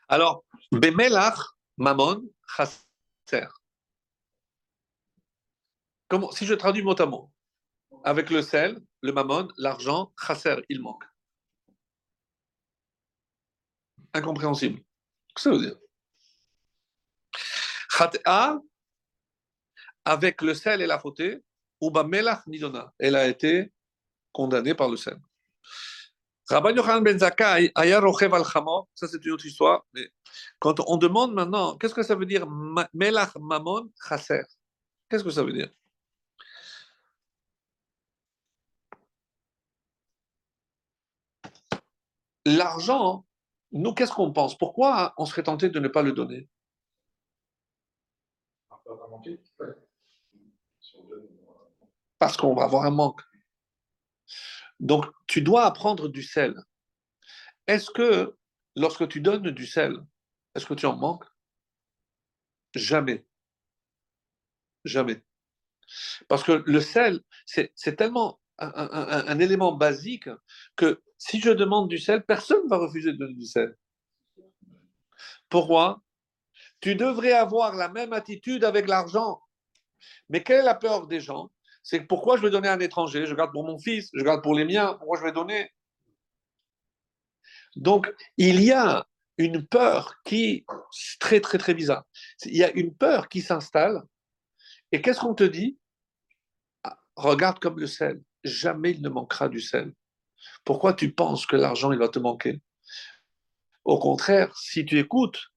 S2: Alors, Bemelach, Mammon, Chasser. Comment, si je traduis mot à mot, avec le sel, le mammon, l'argent, Chasser, il manque. Incompréhensible. Qu'est-ce que ça veut dire? Khat'a, avec le sel et la fautée, ou Bamelach Nidona. Elle a été condamnée par le sel. Rabban Yochanan ben Zakkai, Aya Rochev al ça c'est une autre histoire, mais quand on demande maintenant, qu'est-ce que ça veut dire Melach Mammon Chaser? Qu'est-ce que ça veut dire? L'argent, nous, qu'est-ce qu'on pense? Pourquoi on serait tenté de ne pas le donner? Parce qu'on va avoir un manque. Donc, tu dois apprendre du sel. Est-ce que lorsque tu donnes du sel, est-ce que tu en manques? Jamais. Jamais. Parce que le sel, c'est tellement un élément basique que si je demande du sel, personne ne va refuser de donner du sel. Pourquoi? Tu devrais avoir la même attitude avec l'argent. Mais quelle est la peur des gens? C'est pourquoi je vais donner à un étranger? Je garde pour mon fils, je garde pour les miens, pourquoi je vais donner? Donc, il y a une peur qui est très, très, très bizarre. Il y a une peur qui s'installe. Et qu'est-ce qu'on te dit? Ah, Regarde comme le sel. Jamais il ne manquera du sel. Pourquoi tu penses que l'argent, il va te manquer? Au contraire, si tu écoutes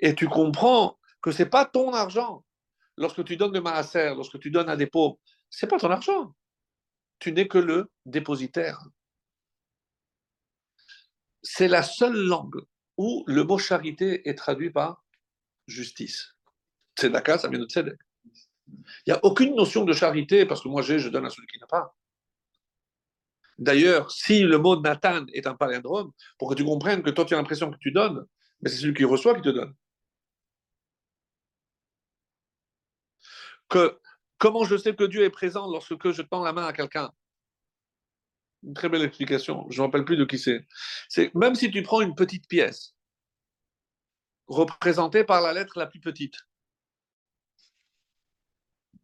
S2: et tu comprends que ce n'est pas ton argent, lorsque tu donnes de maaser, lorsque tu donnes à des pauvres, ce n'est pas ton argent. Tu n'es que le dépositaire. C'est la seule langue où le mot charité est traduit par justice. Tzedaka, ça vient de tzedek. Il n'y a aucune notion de charité parce que moi j'ai, je donne à celui qui n'a pas. D'ailleurs, si le mot Nathan est un palindrome, pour que tu comprennes que toi tu as l'impression que tu donnes, mais c'est celui qui reçoit qui te donne. Comment je sais que Dieu est présent lorsque je tends la main à quelqu'un? Une très belle explication, je ne me rappelle plus de qui c'est. C'est même si tu prends une petite pièce, représentée par la lettre la plus petite,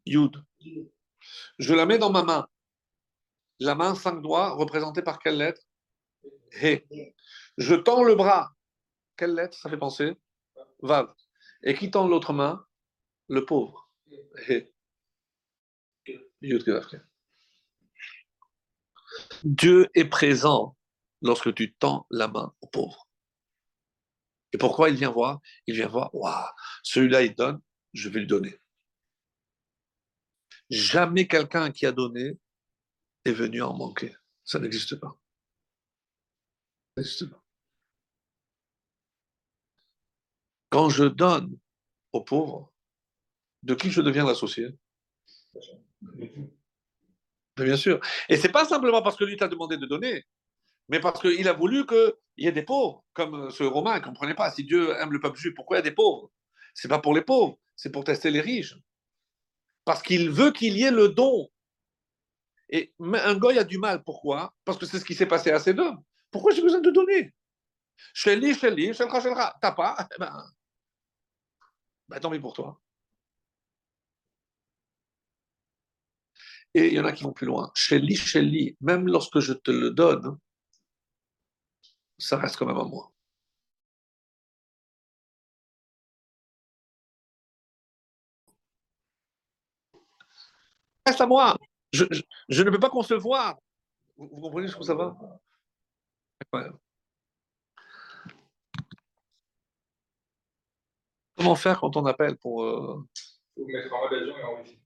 S2: Yud, je la mets dans ma main. La main, cinq doigts, représentée par quelle lettre? He. Je tends le bras. Quelle lettre? Ça fait penser Vav. Et qui tend l'autre main? Le pauvre. Dieu est présent lorsque tu tends la main au pauvre. Et pourquoi il vient voir? Il vient voir, waouh, celui-là il donne, je vais lui donner. Jamais quelqu'un qui a donné est venu en manquer. Ça n'existe pas. Ça n'existe pas. Quand je donne aux pauvres, de qui je deviens l'associé Bien sûr. Et c'est pas simplement parce que lui t'a demandé de donner, mais parce qu'il a voulu qu'il y ait des pauvres, comme ce Romain ne comprenait pas. Si Dieu aime le peuple juif, pourquoi il y a des pauvres C'est pas pour les pauvres, c'est pour tester les riches. Parce qu'il veut qu'il y ait le don. Et un goy a du mal. Pourquoi Parce que c'est ce qui s'est passé à ces deux. Pourquoi j'ai besoin de donner Chez lui, chez lui, chez le chez T'as pas eh ben, ben, tant pis pour toi. Et il y en a qui vont plus loin. Chez lui, même lorsque je te le donne, ça reste quand même à moi. Reste à moi. Je, ne peux pas concevoir. Vous, comprenez ce que ça va? Comment faire quand on appelle pour. Euh...
S4: Vous mettre en et en wifi.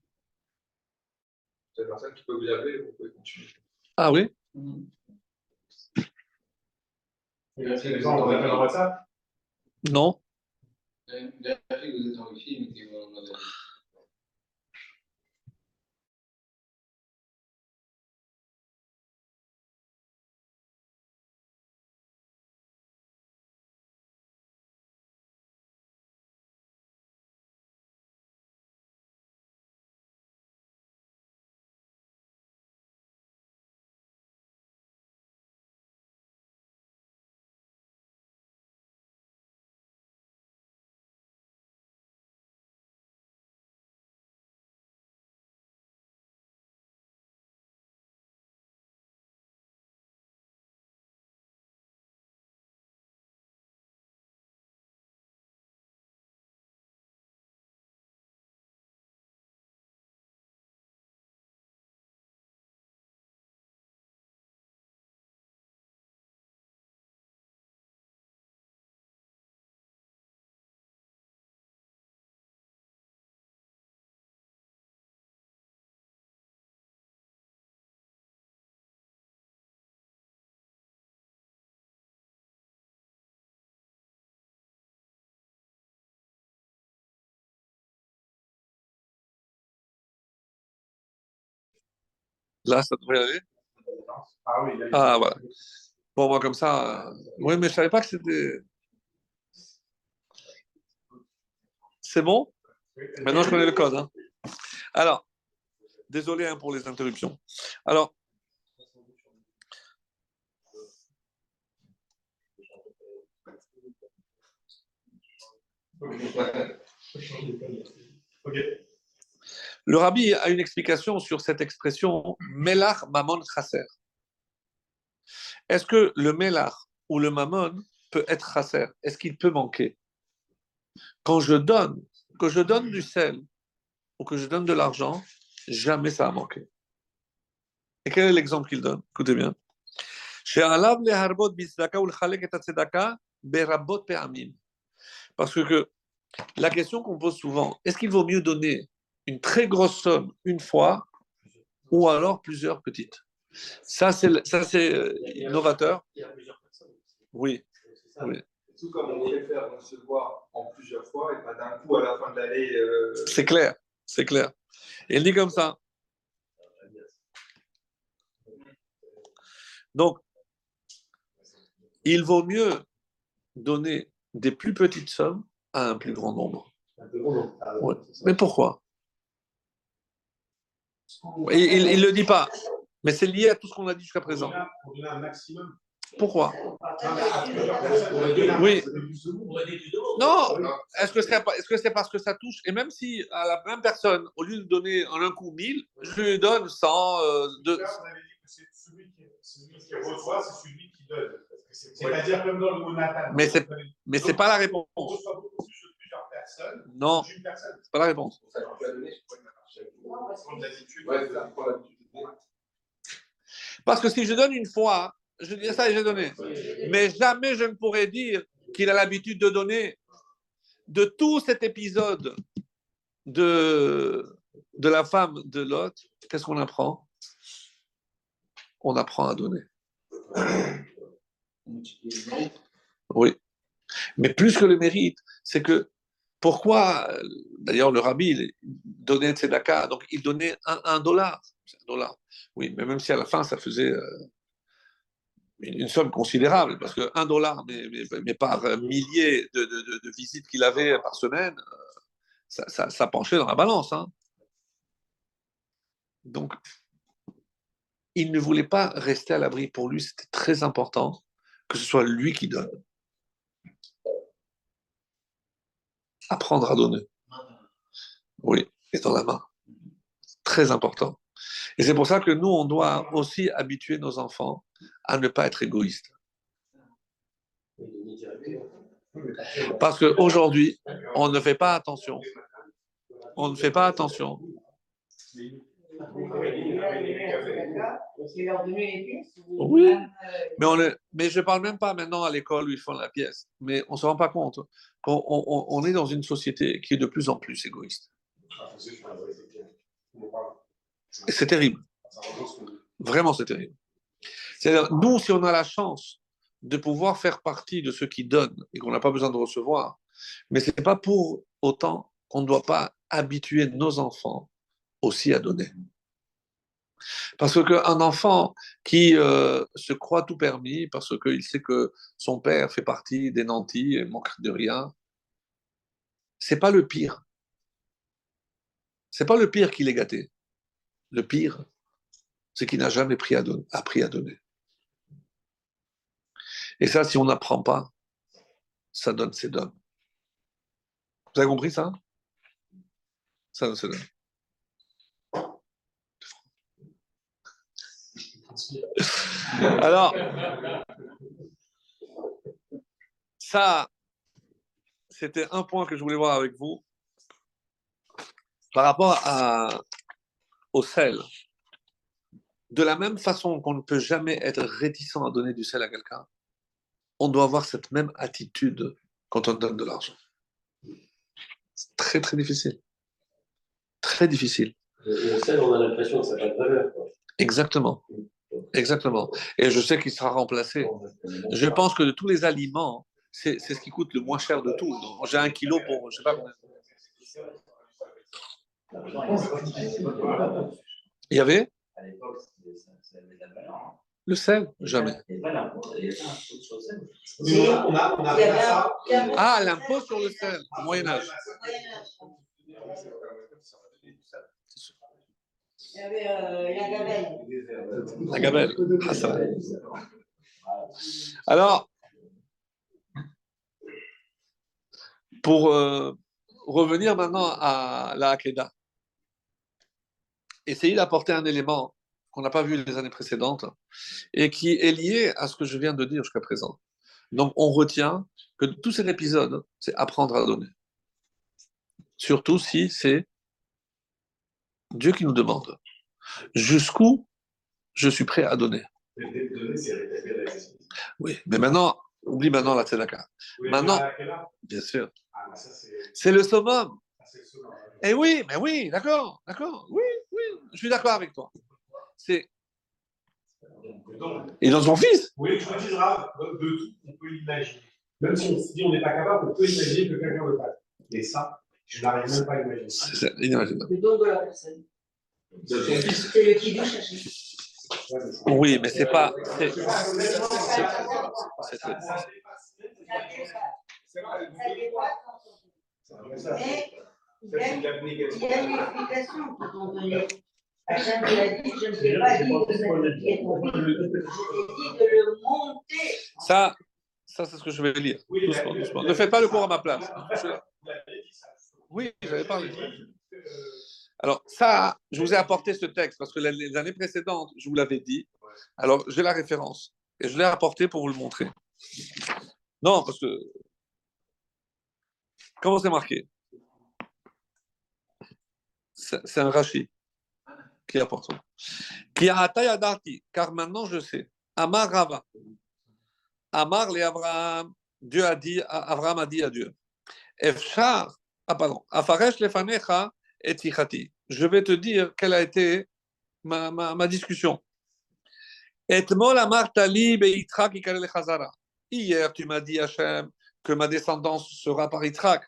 S4: C'est la personne qui peut vous appeler, vous pouvez continuer.
S2: Ah oui?
S3: Vous avez besoin d'un appel en WhatsApp?
S2: Non.
S6: Que vous êtes en wifi, mettez-vous en
S2: Là, ça devrait aller.
S3: Ah oui, a-
S2: Ah, voilà. Bon, moi, comme ça. euh, Oui, mais je savais pas que c'était. C'est bon? Maintenant, je connais le code. hein. Alors, désolé hein, pour les interruptions. Alors,
S3: Ok.
S2: Le rabbi a une explication sur cette expression Melach Mammon Chasser. Est-ce que le Melach ou le Mammon peut être Chasser Est-ce qu'il peut manquer? Quand je donne, que je donne du sel ou que je donne de l'argent, jamais ça a manqué. Et quel est l'exemple qu'il donne? Écoutez bien. Parce que la question qu'on pose souvent, est-ce qu'il vaut mieux donner une très grosse somme une fois ou alors plusieurs petites Ça, c'est ça, c'est euh, novateur.
S3: Il y a plusieurs personnes.
S2: Oui,
S3: C'est ça.
S2: oui.
S4: Tout comme on préfère recevoir en plusieurs fois et pas d'un coup à la fin de l'année. euh,
S2: c'est clair, c'est clair. Et il dit comme ça. Donc, il vaut mieux donner des plus petites sommes à un plus grand nombre.
S3: Ah.
S2: Mais pourquoi? Il ne le dit pas, mais c'est lié à tout ce qu'on a dit jusqu'à présent. Pourquoi? Oui. Non Est-ce que c'est est -ce c'est parce que ça touche? Et même si à la même personne, au lieu de donner en un coup 1000, je lui donne 100, euh, de...
S3: Là, on avait dit que c'est celui qui, celui qui reçoit, c'est celui qui donne. Parce que c'est- C'est-à-dire comme dans le.
S2: Mais c'est- mais c'est pas la réponse.
S3: On reçoit beaucoup plus de plusieurs personnes
S2: Non, c'est pas la réponse.
S4: Ouais.
S2: Parce que si je donne une fois, je dis ça et j'ai donné. Mais jamais je ne pourrais dire qu'il a l'habitude de donner. De tout cet épisode de de la femme de Lot, qu'est-ce qu'on apprend? On apprend à donner. Oui. Mais plus que le mérite, c'est que pourquoi, euh, d'ailleurs, le rabbi donnait tzedaka, donc il donnait un, dollar. Oui, mais même si à la fin, ça faisait euh, une, somme considérable, parce que un dollar, mais, par milliers de, visites qu'il avait par semaine, euh, ça penchait dans la balance. hein. Donc, il ne voulait pas rester à l'abri. Pour lui, c'était très important que ce soit lui qui donne. Apprendre à donner. Oui, et dans la main. Très important. Et c'est pour ça que nous, on doit aussi habituer nos enfants à ne pas être égoïstes. Parce qu'aujourd'hui, on ne fait pas attention. On ne fait pas attention. Oui. Mais, on est- mais je ne parle même pas maintenant à l'école où ils font la pièce. Mais on ne se rend pas compte qu'on on- on- est dans une société qui est de plus en plus égoïste.
S3: C'est
S2: terrible. Vraiment, c'est terrible. Nous, si on a la chance de pouvoir faire partie de ceux qui donnent et qu'on n'a pas besoin de recevoir, mais ce n'est pas pour autant qu'on ne doit pas habituer nos enfants aussi à donner. Parce qu'un enfant qui euh, se croit tout permis, parce qu'il sait que son père fait partie des nantis et manque de rien, c'est pas le pire. C'est pas le pire qu'il est gâté. Le pire, c'est qu'il n'a jamais pris à don- appris à donner. Et ça, si on n'apprend pas, ça donne ses donne. Vous avez compris ça? Ça donne ses donne. Alors, ça, c'était un point que je voulais voir avec vous par rapport à, au sel. De la même façon qu'on ne peut jamais être réticent à donner du sel à quelqu'un, on doit avoir cette même attitude quand on donne de l'argent. C'est très très difficile. Très difficile.
S7: Le sel, on a l'impression que ça n'a pas de valeur. quoi.
S2: Exactement. Exactement. Et je sais qu'il sera remplacé. Je pense que de tous les aliments, c'est ce qui coûte le moins cher de tout. J'ai un kilo pour, je sais pas combien. Il y avait le sel Jamais. Ah, l'impôt sur le sel, au Moyen-Âge.
S1: Il y avait la gabelle.
S2: La gabelle. Ah, va. Alors, pour euh, revenir maintenant à la Hakeda, essayez d'apporter un élément qu'on n'a pas vu les années précédentes et qui est lié à ce que je viens de dire jusqu'à présent. Donc, on retient que tout cet épisode, c'est apprendre à donner. Surtout si c'est Dieu qui nous demande jusqu'où je suis prêt à donner. Oui, mais maintenant, oublie maintenant la tzedaka. Maintenant- Bien sûr.
S3: Ah, bah c'est.
S2: Le summum.
S3: hein.
S2: Eh oui, mais oui, d'accord, d'accord. Oui, oui, je suis d'accord avec toi. C'est et dans son fils.
S3: oui, je te diras, de de tout, on peut imaginer. Même si on se dit on n'est pas capable, on peut imaginer que quelqu'un le fasse. Mais ça, je n'arrive même pas à imaginer.
S2: C'est inimaginable.
S1: Le don de la personne.
S7: De son fils.
S1: C'est le
S2: Oui, mais c'est pas. c'est-
S3: C'est
S2: c'est-
S1: il y
S4: ça,
S1: a
S4: c'est
S1: une-
S4: de l'abnégation.
S1: il y a une explication quand on donnait. Hachem il a dit, je ne t'ai pas dit de sacrifier ton fils. Je t'ai dit de le monter.
S2: Ça, ça c'est ce que je vais lire. Doucement, doucement. Ne fais pas le cours à ma place. Oui, j'avais parlé. Alors, ça, je vous ai apporté ce texte parce que les- années précédentes, je vous l'avais dit. Alors, j'ai la référence et je l'ai apporté pour vous le montrer. Non, parce que. Comment c'est marqué? C'est un Rashi qui apporte. Qui a car maintenant je sais. Amar Rava. Amar les Abraham. Dieu a dit, Abraham a dit à Dieu. Efshar, ah pardon, Afaresh lefanecha et. Je vais te dire quelle a été ma, ma, ma discussion. Hier, tu m'as dit, Hachem, que ma descendance sera par Yitzhak.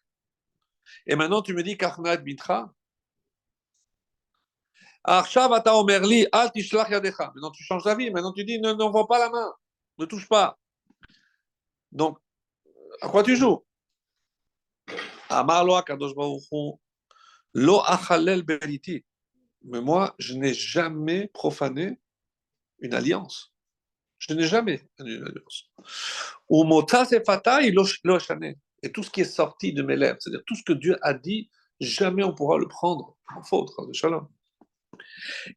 S2: Et maintenant, tu me dis Karnat Mitra. Maintenant, tu changes d'avis. Maintenant, tu dis ne n'envoie pas la main. Ne touche pas. Donc, à quoi tu joues? Hu, lo achalel beriti. Mais moi, je n'ai jamais profané une alliance. Je n'ai jamais une alliance. Ou. Et tout ce qui est sorti de mes lèvres, c'est-à-dire tout ce que Dieu a dit, jamais on pourra le prendre en faute. Shalom.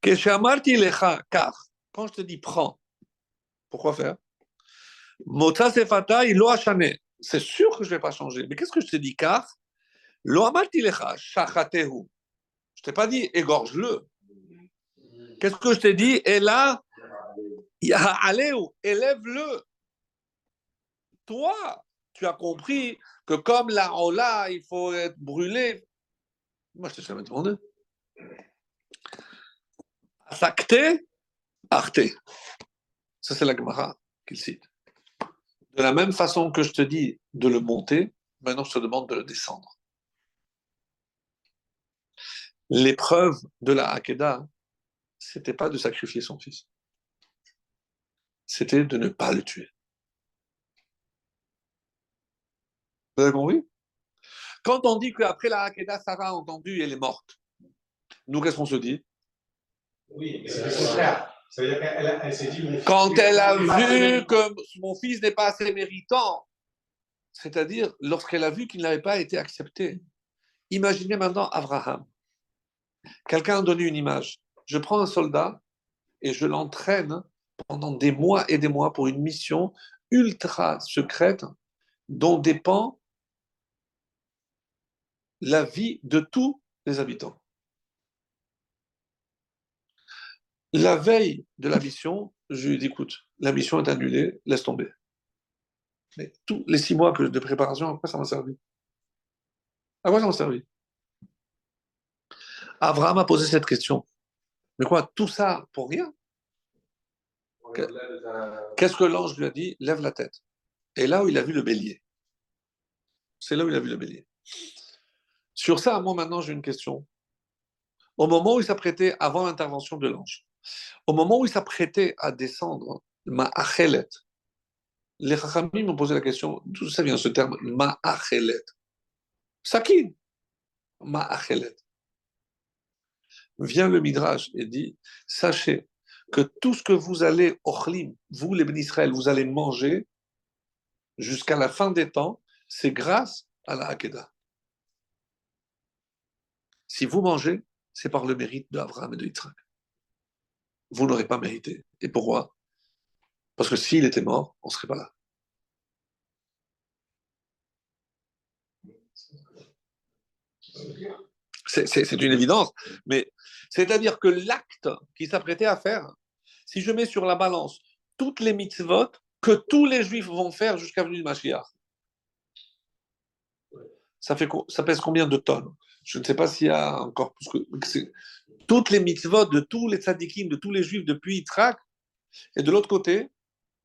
S2: Car quand je te dis prends, pourquoi faire? Mota sefata lo ashane. C'est sûr que je ne vais pas changer. Mais qu'est-ce que je te dis car? Je t'ai pas dit égorge-le. Qu'est-ce que je t'ai dit? Et là, élève-le. Toi, tu as compris que comme la Ola, il faut être brûlé. Moi, je t'ai jamais demandé. Sakte, arte. Ça, c'est la Gemara qu'il cite. De la même façon que je te dis de le monter, maintenant je te demande de le descendre. L'épreuve de la Hakeda, c'était pas de sacrifier son fils. C'était de ne pas le tuer. Vous avez compris? Quand on dit qu'après la Hakeda, Sarah a entendu, elle est morte, nous, qu'est-ce qu'on se dit?
S3: Oui, mais c'est le contraire. Ça veut dire qu'elle elle, s'est dit. Mon fils
S2: Quand elle a vu que mon fils n'est pas assez méritant, c'est-à-dire lorsqu'elle a vu qu'il n'avait pas été accepté. Imaginez maintenant Abraham. Quelqu'un a donné une image. Je prends un soldat et je l'entraîne pendant des mois et des mois pour une mission ultra secrète dont dépend la vie de tous les habitants. La veille de la mission, je lui dit, écoute, la mission est annulée, laisse tomber. Mais tous les six mois de préparation, à quoi ça m'a servi? À quoi ça m'a servi? Abraham a posé cette question. Mais quoi, tout ça pour rien Qu'est-ce que l'ange lui a dit? Lève la tête. Et là où il a vu le bélier. C'est là où il a vu le bélier. Sur ça, moi maintenant, j'ai une question. Au moment où il s'apprêtait, avant l'intervention de l'ange, au moment où il s'apprêtait à descendre, ma achelet, les Chachamim m'ont posé la question, d'où ça vient ce terme, ma achelet Sakin, ma achelet. Vient le Midrash et dit, sachez que tout ce que vous allez, Ochlim, vous les Israël, vous allez manger jusqu'à la fin des temps, c'est grâce à la Hakeda. Si vous mangez, c'est par le mérite d'Abraham et de Yitzhak. Vous n'aurez pas mérité. Et pourquoi? Parce que s'il était mort, on ne serait pas là. C'est une évidence, mais c'est-à-dire que l'acte qu'il s'apprêtait à faire, si je mets sur la balance toutes les mitzvot que tous les juifs vont faire jusqu'à venue de Mashiach, ça, pèse combien de tonnes? Je ne sais pas s'il y a encore plus que. Toutes les mitzvot de tous les tzadikim, de tous les juifs depuis Yitzhak, et de l'autre côté,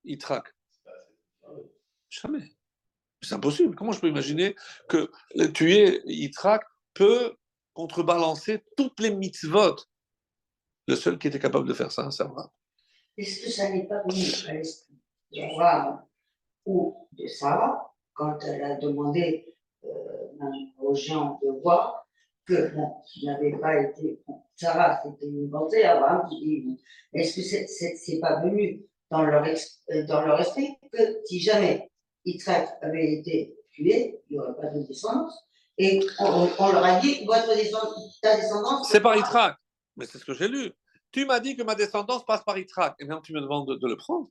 S2: Yitzhak. Jamais. C'est impossible. Comment je peux imaginer que tuer Yitzhak peut contrebalancer toutes les mitzvot Le seul qui était capable de faire ça, c'est Abraham.
S1: Est-ce que ça n'est pas venu à l'esprit d'Abraham ou de Sarah quand elle a demandé euh, aux gens de voir que bon, n'avait pas été. Sarah, c'était une pensée, Abraham qui dit est-ce que c'est- c'est pas venu dans leur, ex- euh, esprit que si jamais Yitzhak avait été tué, il n'y aurait pas de descendance? Et on, on leur a dit votre descendance, ta descendance.
S2: C'est par Yitzhak. Mais c'est ce que j'ai lu. Tu m'as dit que ma descendance passe par Yitzhak. Et maintenant, tu me demandes de, de le prendre.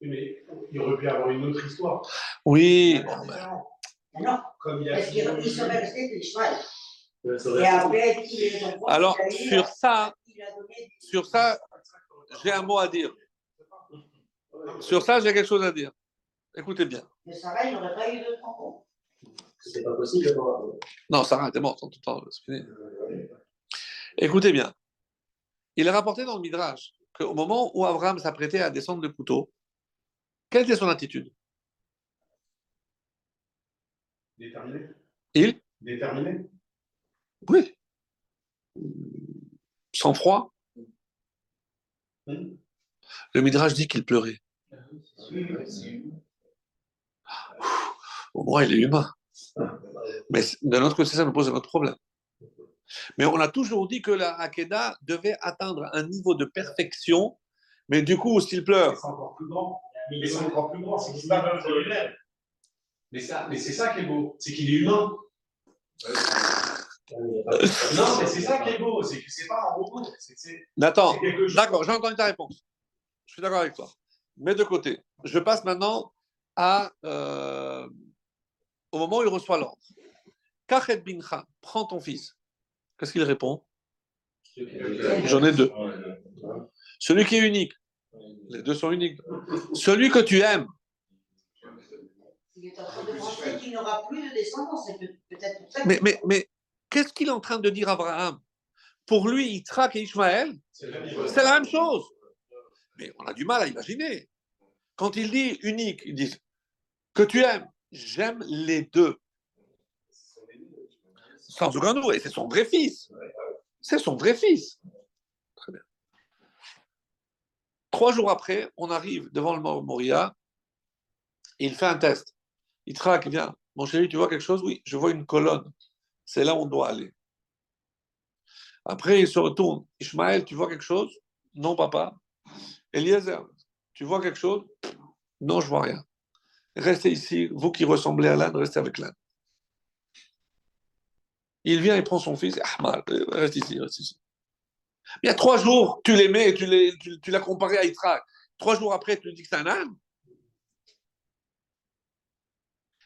S3: Mais il aurait pu y avoir une autre histoire.
S2: Oui.
S1: Ah,
S2: bon, ben,
S1: Ah Non,
S3: Comme il a
S1: parce qu'il serait resté
S7: ça
S1: Et après, enfants.
S2: Alors, sur ça, sur ça, j'ai un mot à dire. Sur ça, j'ai quelque chose à dire. Écoutez bien.
S1: Que Sarah, il n'aurait pas eu d'autres enfants.
S7: C'était pas possible d'avoir.
S2: Non, Sarah était morte en tout temps. c'est fini. Écoutez bien. Il est rapporté dans le Midrash qu'au moment où Abraham s'apprêtait à descendre le couteau, quelle était son attitude?
S3: Déterminé
S2: Il?
S3: Déterminé
S2: Oui. Sans froid.
S3: Hmm.
S2: Le Midrash dit qu'il pleurait. Au moins, il est humain. Mais de notre côté, ça nous pose un autre problème. Mais on a toujours dit que la Hakeda devait atteindre un niveau de perfection, mais du coup, s'il pleure,
S3: C'est encore plus grand. Mais c'est encore plus grand, c'est qu'il. Mais, ça, mais c'est ça qui est beau, c'est qu'il est humain. Non, mais c'est ça qui est beau, c'est que c'est pas un robot.
S2: Nathan. D'accord, j'ai entendu ta réponse. Je suis d'accord avec toi. Mets de côté. Je passe maintenant à, euh, au moment où il reçoit l'ordre. Kachet bincha, prends ton fils. Qu'est-ce qu'il répond? J'en ai deux. Celui qui est unique. Les deux sont uniques. Celui que tu aimes.
S1: Il est en train de penser qu'il n'aura plus de descendance. C'est peut- peut-être pour ça
S2: Mais, mais, mais qu'est-ce qu'il est en train de dire à Abraham? Pour lui, Yitzhak et Ishmaël,
S3: C'est la vie.
S2: c'est la même chose. Mais on a du mal à imaginer. Quand il dit unique, il dit que tu aimes. J'aime les deux. Sans aucun doute. Et c'est son vrai fils. C'est son vrai fils. Très bien. Trois jours après, on arrive devant le Moria. Il fait un test. Il traque, vient. Mon chéri, tu vois quelque chose? Oui, je vois une colonne. C'est là où on doit aller. Après, il se retourne. Ishmaël, tu vois quelque chose? Non, papa. Eliezer, tu vois quelque chose? Non, je vois rien. Restez ici, vous qui ressemblez à l'âne, restez avec l'âne. Il vient et prend son fils, Ahmad, reste ici, reste ici. Il y a trois jours, tu l'aimais et tu l'as comparé à Yitzhak. Trois jours après, tu dis que c'est un âne.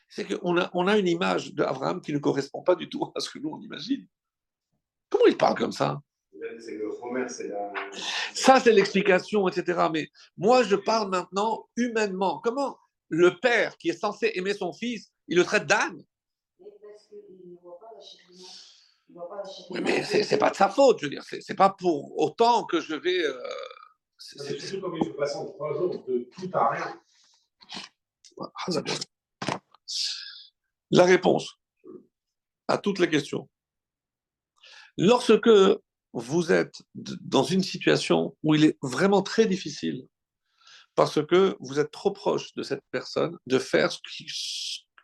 S2: C'est qu'on a, on a une image d'Abraham qui ne correspond pas du tout à ce que nous, on imagine. Comment il parle comme ça? Ça, c'est l'explication, etc. Mais moi, je parle maintenant humainement. Comment? Le père qui est censé aimer son fils, il le traite d'âne. Oui, mais c'est pas de sa faute, je veux dire. C'est pas pour autant que je vais. euh, c'est-
S3: comme passer en trois jours de tout à rien.
S2: La réponse à toutes les questions. Lorsque vous êtes dans une situation où il est vraiment très difficile, parce que vous êtes trop proche de cette personne, de faire ce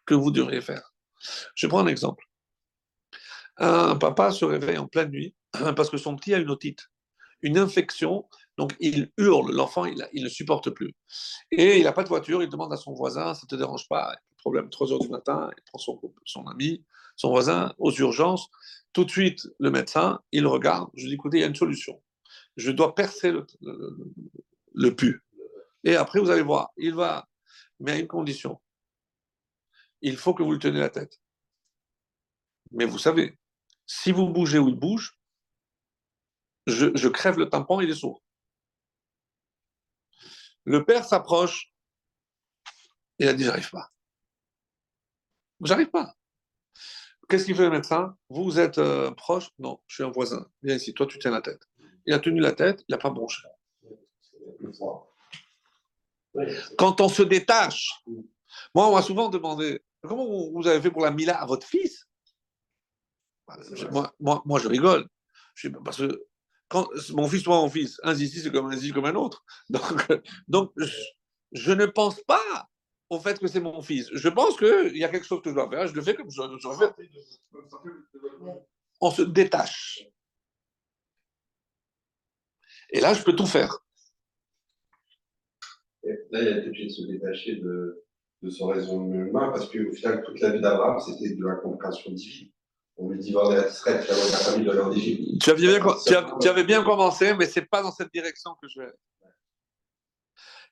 S2: que vous devriez faire. Je prends un exemple. Un papa se réveille en pleine nuit parce que son petit a une otite, une infection, donc il hurle, l'enfant il, il ne supporte plus. Et il n'a pas de voiture, il demande à son voisin, ça ne te dérange pas, problème, 3 heures du matin, il prend son, son ami, son voisin, aux urgences. Tout de suite, le médecin, il regarde, je lui dis, écoutez, il y a une solution. Je dois percer le, le, le pu. Et après, vous allez voir, il va, mais à une condition. Il faut que vous lui teniez la tête. Mais vous savez, si vous bougez où il bouge, je, crève le tympan, il est sourd. Le père s'approche, il a dit, j'arrive pas. J'arrive pas. Qu'est-ce qu'il fait le médecin? Vous, vous êtes euh, proche? Non, je suis un voisin. Viens ici, toi, tu tiens la tête. Il a tenu la tête, il n'a pas bronché. Quand on se détache, moi, on m'a souvent demandé comment vous avez fait pour la Mila à votre fils? Je- moi, moi, moi, je rigole. Je dis, parce que quand mon fils, moi, mon fils, un zizi, c'est comme un zizi comme un autre. Donc, donc je, je ne pense pas au fait que c'est mon fils. Je pense qu'il y a quelque chose que je dois faire. Je le fais comme je, je le fais. On se détache. Et là, je peux tout faire.
S5: Là, il a été obligé de se détacher de, de son raisonnement humain parce qu'au final, toute la vie d'Abraham, c'était de la compréhension divine. On lui dit, en Israël, finalement, la famille de d'Égypte.
S2: Tu avais, bien, tu avais- tu avais bien commencé, mais ce n'est pas dans cette direction que je vais.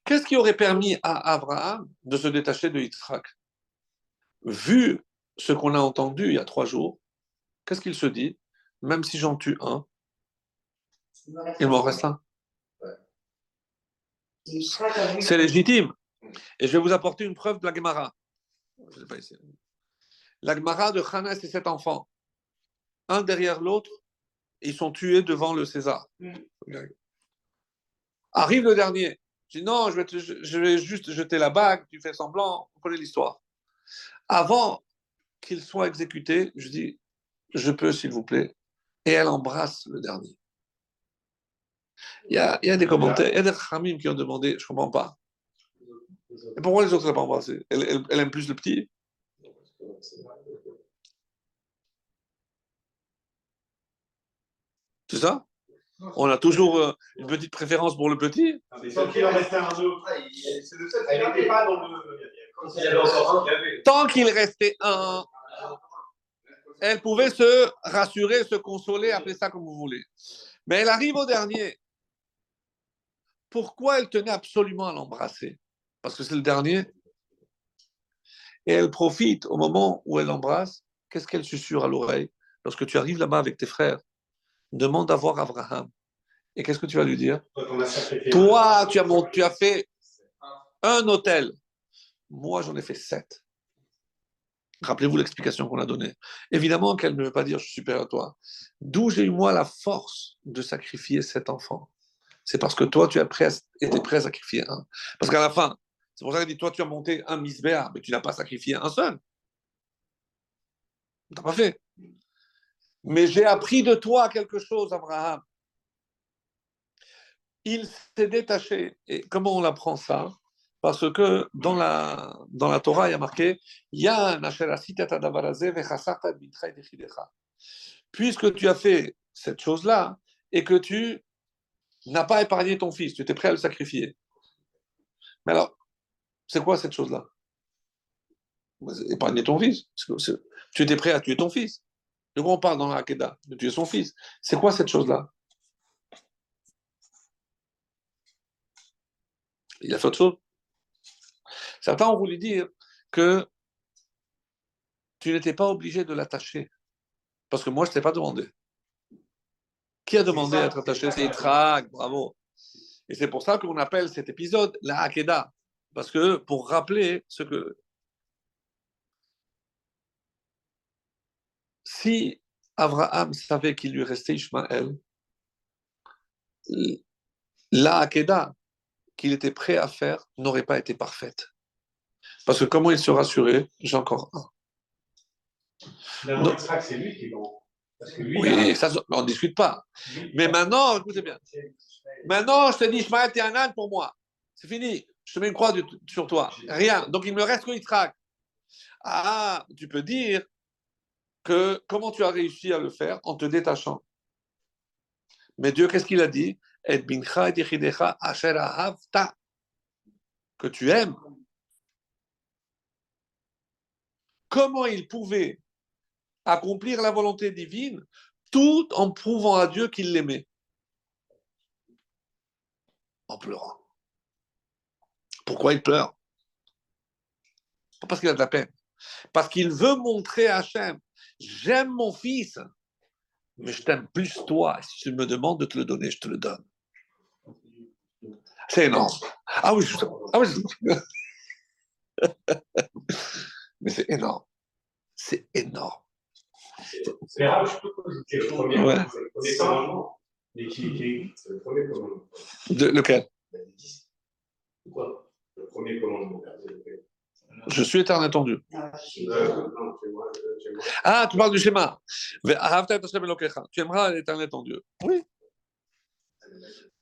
S2: Qu'est-ce qui aurait permis à Abraham de se détacher de Yitzhak? Vu ce qu'on a entendu il y a trois jours, qu'est-ce qu'il se dit? Même si j'en tue un, il m'en reste un. C'est légitime. Et je vais vous apporter une preuve de la Gemara. La Gemara de Hana et ses sept enfants, un derrière l'autre, ils sont tués devant le César.
S1: Mm.
S2: Arrive le dernier. Je dis non, je vais, te- je- vais juste jeter la bague, tu fais semblant, on connaît l'histoire. Avant qu'il soit exécuté, je dis, je peux, s'il vous plaît. Et elle embrasse le dernier. Il y a, il y a des commentaires, il y a des Khamim qui ont demandé, je ne comprends pas. Et pourquoi les autres ne l'ont pas embrassé elle, elle- elle aime plus le petit C'est ça? On a toujours euh, une petite préférence pour le petit?
S3: Tant qu'il en restait un n'était pas dans le.
S7: Y avait.
S2: Tant qu'il restait un, elle pouvait se rassurer, se consoler, appelez ça comme vous voulez. Mais elle arrive au dernier. Pourquoi elle tenait absolument à l'embrasser? Parce que c'est le dernier. Et elle profite au moment où elle l'embrasse. Qu'est-ce qu'elle susurre à l'oreille? Lorsque tu arrives là-bas avec tes frères, demande à voir Abraham. Et qu'est-ce que tu vas lui dire?
S3: Toi,
S2: tu as, mon- tu as fait un hôtel. Moi, j'en ai fait sept. Rappelez-vous l'explication qu'on a donnée. Évidemment qu'elle ne veut pas dire je suis supérieur à toi. D'où j'ai eu moi la force de sacrifier sept enfants. C'est parce que toi, tu as été prêt à sacrifier un. Parce qu'à la fin, c'est pour ça qu'elle dit toi, tu as monté un misbéa, mais tu n'as pas sacrifié un seul. Tu n'as pas fait. Mais j'ai appris de toi quelque chose, Abraham. Il s'est détaché. Et comment on apprend ça? Parce que dans la, dans la Torah, il y a marqué. Puisque tu as fait cette chose-là et que tu n'as pas épargné ton fils, tu étais prêt à le sacrifier. Mais alors, c'est quoi cette chose-là? Épargner ton fils. Tu étais prêt à tuer ton fils. De quoi on parle dans la Hakeda De tuer son fils. C'est quoi cette chose-là? Il a fait autre chose. Certains ont voulu dire que tu n'étais pas obligé de l'attacher. Parce que moi, je ne t'ai pas demandé. Qui a demandé à être attaché? C'est Yitzhak, bravo. Et c'est pour ça qu'on appelle cet épisode la Hakeda. Parce que pour rappeler ce que. Si Abraham savait qu'il lui restait Ishmaël, la Hakeda qu'il était prêt à faire n'aurait pas été parfaite. Parce que comment il se rassurait J'ai encore un.
S3: C'est lui qui lui,
S2: Oui,
S3: il a-
S2: ça, on ne discute pas. Mais maintenant, écoutez bien. Maintenant, je te dis, Ishmaël, t'es un âne pour moi. C'est fini. Je te mets une croix du- sur toi. Rien. Donc, il me reste que Yitzhak. Ah, tu peux dire que comment tu as réussi à le faire en te détachant? Mais Dieu, qu'est-ce qu'il a dit? Et. Que tu aimes. Comment il pouvait accomplir la volonté divine tout en prouvant à Dieu qu'il l'aimait En pleurant. Pourquoi il pleure? Pas parce qu'il a de la peine. Parce qu'il veut montrer à Hachem J'aime mon fils, mais je t'aime plus toi. Si tu me demandes de te le donner, je te le donne. C'est énorme. Ah oui, ah oui, mais c'est énorme. C'est énorme.
S3: C'est rare, je peux une question.
S5: premier,
S2: Ouais.
S5: c'est le
S3: C'est
S5: premier
S3: ça.
S5: commandement.
S3: Mais qui, qui,
S5: C'est le premier commandement.
S2: De, lequel?
S5: Quoi? Le premier commandement.
S2: Je suis éternel Dieu.
S1: Ah.
S2: Ah, tu parles du schéma. Tu aimeras l'éternel ton Dieu. Oui.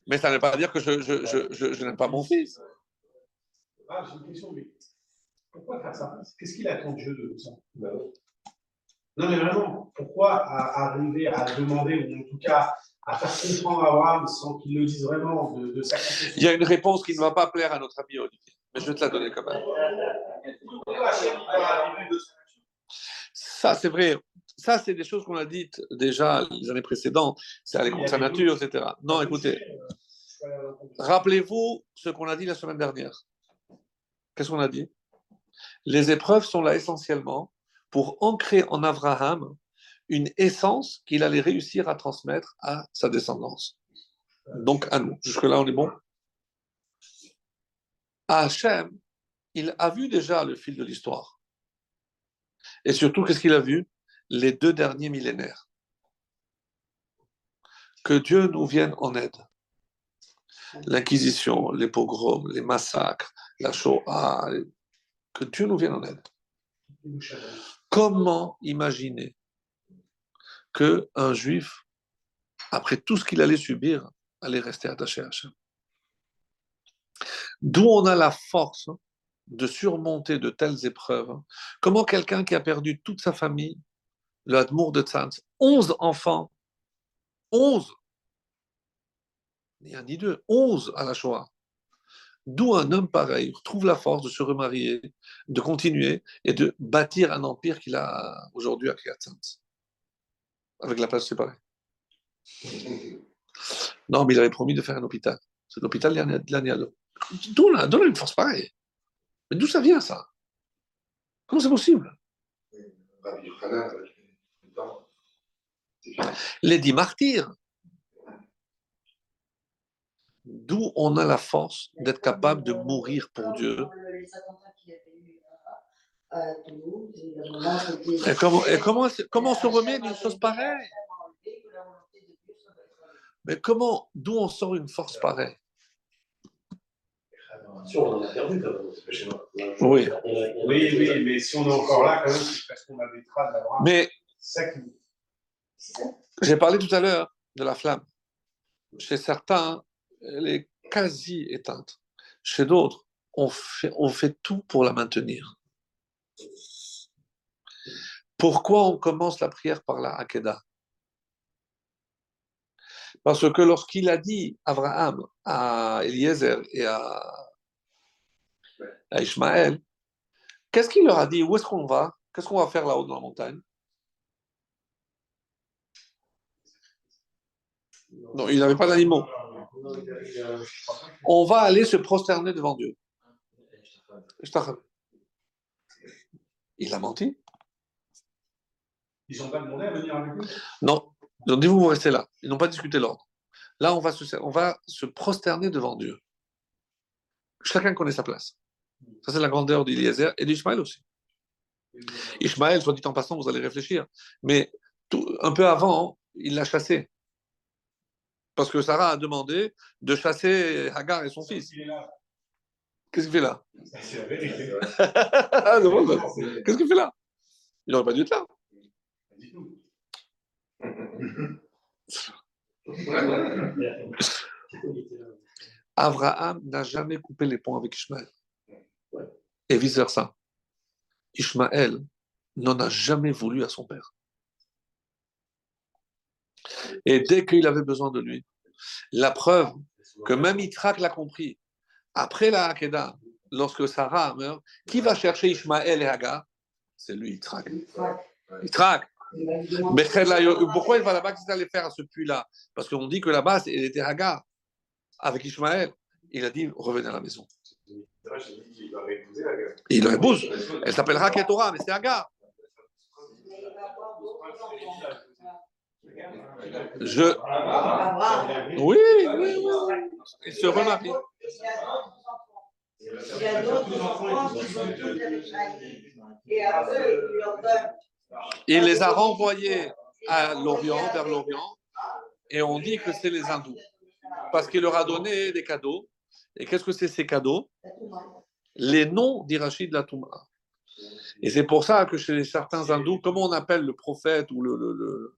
S2: Mais ça ne veut pas dire que je, je, je, je, je n'aime pas mon fils.
S3: Ah, j'ai une question, mais pourquoi faire ça? Qu'est-ce qu'il attend Dieu de tout ça?
S5: Bah.
S3: Non, mais vraiment, pourquoi arriver à demander, ou en tout cas à faire comprendre à Abraham sans qu'il le dise vraiment de, de sacrifier
S2: Il y a une réponse qui ne va pas plaire à notre ami Olivier. Mais je vais te la donner quand même. Ça, c'est vrai. Ça, c'est des choses qu'on a dites déjà les années précédentes. C'est aller contre sa nature, etc. Non, écoutez, rappelez-vous ce qu'on a dit la semaine dernière. Qu'est-ce qu'on a dit? Les épreuves sont là essentiellement pour ancrer en Abraham une essence qu'il allait réussir à transmettre à sa descendance. Donc à nous. Jusque-là, on est bon? À Hachem, il a vu déjà le fil de l'histoire. Et surtout, qu'est-ce qu'il a vu? Les deux derniers millénaires. Que Dieu nous vienne en aide. L'Inquisition, les pogroms, les massacres, la Shoah, que Dieu nous vienne en aide. Comment imaginer qu'un juif, après tout ce qu'il allait subir, allait rester attaché à Hachem? D'où on a la force de surmonter de telles épreuves. Comment quelqu'un qui a perdu toute sa famille, le Hadmour de Tzantz, 11 enfants, 11, ni un ni deux, 11 à la Shoah, D'où un homme pareil trouve la force de se remarier, de continuer et de bâtir un empire qu'il a aujourd'hui à Kriyat avec la place séparée. Non, mais il avait promis de faire un hôpital. C'est l'hôpital de l'Aniado. D'où donne une force pareille? Mais d'où ça vient, ça? Comment c'est possible? Les dix martyrs, D'où on a la force d'être capable de mourir pour Dieu. Et comment, et comment, comment on se remet d'une chose pareille? Mais comment, d'où on sort une force pareille?
S7: On a perdu
S2: Oui.
S3: Oui, oui, mais si on est encore là, quand même, c'est parce qu'on a des traces d'Abraham.
S2: Mais j'ai parlé tout à l'heure de la flamme. Chez certains, elle est quasi éteinte. Chez d'autres, on fait, tout pour la maintenir. Pourquoi on commence la prière par la Hakeda Parce que lorsqu'il a dit Abraham à Eliezer et à, à qu'est-ce qu'il leur a dit? Où est-ce qu'on va? Qu'est-ce qu'on va faire là-haut dans la montagne? Non, il n'avait pas d'animaux. On va aller se prosterner devant Dieu. Il a menti.
S3: Ils n'ont pas demandé à venir avec nous?
S2: Non. Ils ont dit vous, vous restez là. Ils n'ont pas discuté l'ordre. Là, on va, se, on va se prosterner devant Dieu. Chacun connaît sa place. Ça, c'est la grandeur d'Iliezer et d'Ishmaël aussi. Ishmaël, soit dit en passant, vous allez réfléchir. Mais un peu avant, il l'a chassé. Parce que Sarah a demandé de chasser Hagar et son fils. Qu'est-ce qu'il fait là? Qu'est-ce qu'il fait là? Il n'aurait pas dû être là. Abraham n'a jamais coupé les ponts avec Ishmaël. Et vice-versa. Ishmaël n'en a jamais voulu à son père. Et dès qu'il avait besoin de lui, la preuve que même Yitzhak l'a compris, après la Hakeda, lorsque Sarah meurt, qui va chercher Ishmaël et Hagar? C'est lui, Yitzhak. Yitzhak. Pourquoi il va là-bas? Qu'est-ce qu'il allait faire à ce puits-là? Parce qu'on dit que là-bas, il était Hagar avec Ishmaël. Il a dit revenez à la maison. Il l'épouse. Elle s'appellera Ketora, mais c'est Hagar. Je. Oui, oui, oui. Il se remarie.
S1: Il y a d'autres enfants qui sont tous avec Et après, il leur donne.
S2: Il les a renvoyés à l'Orient, vers l'Orient, et on dit que c'est les hindous. Parce qu'il leur a donné des cadeaux. Et qu'est-ce que c'est ces cadeaux? Les noms d'Irachid la Touma. Et c'est pour ça que chez certains hindous, comment on appelle le prophète ou le, le le,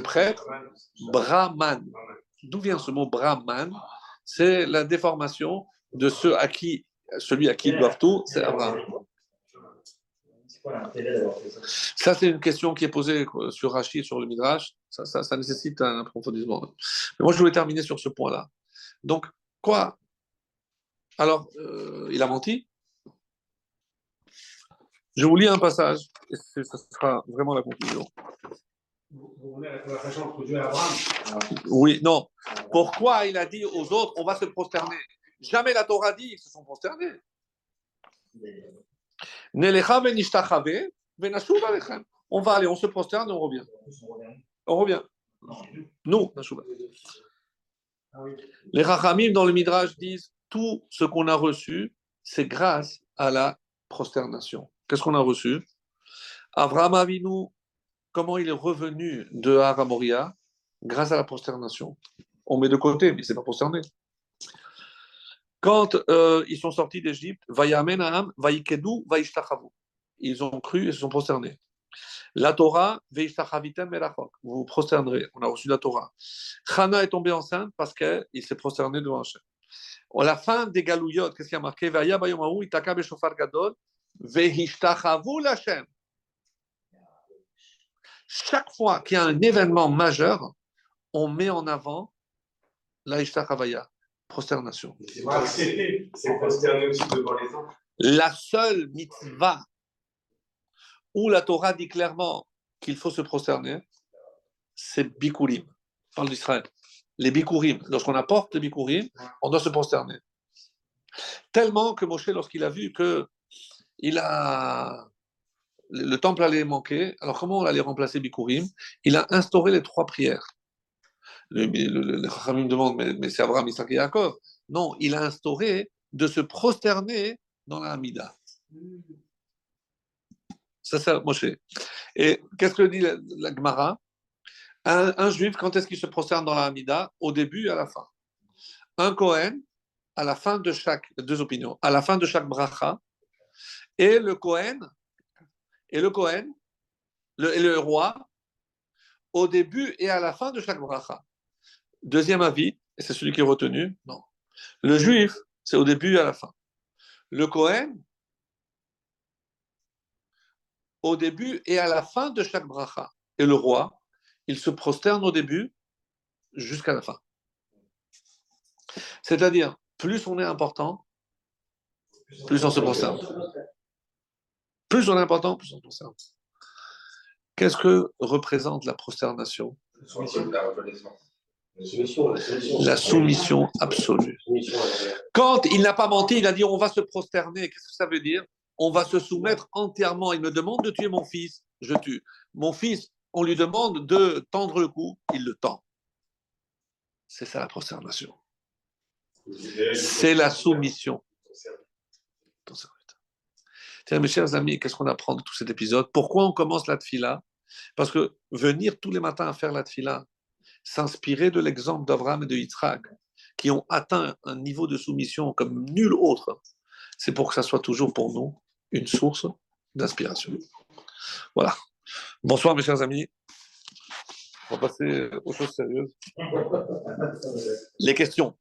S2: prêtre, Brahman. D'où vient ce mot Brahman? C'est la déformation de ceux à qui, celui à qui ils doivent tout, c'est Abraham. Ça, c'est une question qui est posée sur Rachid, sur le Midrash. Ça, ça, nécessite un approfondissement. Mais moi, je voulais terminer sur ce point-là. Donc, quoi? Alors, euh, il a menti? Je vous lis un passage, et ce sera vraiment la conclusion.
S3: Vous la conversation entre Dieu et
S2: Oui, non. Pourquoi il a dit aux autres, on va se prosterner? Jamais la Torah dit, ils se sont prosternés. On va aller, on se prosterne et on revient. On revient. Nous, les Rachamim dans le Midrash disent tout ce qu'on a reçu, c'est grâce à la prosternation. Qu'est-ce qu'on a reçu? Abraham Avinu, comment il est revenu de Haramoria Grâce à la prosternation. On met de côté, mais s'est pas prosterné. Quand euh, ils sont sortis d'Égypte. Ils ont cru et se sont prosternés. La Torah. Vous vous prosternerez. On a reçu la Torah. Chana est tombée enceinte parce qu'il s'est prosterné devant Hachem. À la fin des Galouyot, qu'est-ce qu'il y a marqué? Bayomahu, Itaka Gadol. Chaque fois qu'il y a un événement majeur, on met en avant la Ishtachavaya, prosternation.
S3: C'est
S7: aussi devant les.
S2: La seule mitzvah où la Torah dit clairement qu'il faut se prosterner, c'est Bikurim. On parle d'Israël. Les Bikurim. Lorsqu'on apporte les Bikurim, on doit se prosterner. Tellement que Moshe, lorsqu'il a vu que il a... le le temple allait manquer, alors comment on allait remplacer Bikurim? Il a instauré les trois prières. Le, le, le, demande, mais, mais c'est Abraham, Isaac et Yaakov? Non, il a instauré de se prosterner dans la Hamida. Ça, c'est Moshe. Et qu'est-ce que dit la, la Gemara? Un, un juif, quand est-ce qu'il se prosterne dans la Hamida? Au début et à la fin. Un Kohen, à la fin de chaque, deux opinions, à la fin de chaque bracha, et le Kohen, et le Kohen, et le roi, au début et à la fin de chaque bracha. Deuxième avis, et c'est celui qui est retenu, non. Le juif, c'est au début et à la fin. Le Kohen, au début et à la fin de chaque bracha. Et le roi, il se prosterne au début jusqu'à la fin. C'est-à-dire, plus on est important, plus on se prosterne. Plus on est important, plus on prosterne. Qu'est-ce que représente la prosternation? La soumission absolue. Quand il n'a pas menti, il a dit on va se prosterner. Qu'est-ce que ça veut dire? On va se soumettre entièrement. Il me demande de tuer mon fils, je tue. Mon fils, on lui demande de tendre le cou, il le tend. C'est ça la prosternation. C'est la soumission. Tiens, mes chers amis, qu'est-ce qu'on apprend de tout cet épisode? Pourquoi on commence la tfila? Parce que venir tous les matins à faire la tfila, s'inspirer de l'exemple d'Abraham et de Yitzhak, qui ont atteint un niveau de soumission comme nul autre, c'est pour que ça soit toujours pour nous une source d'inspiration. Voilà. Bonsoir mes chers amis. On va passer aux choses sérieuses. Les questions.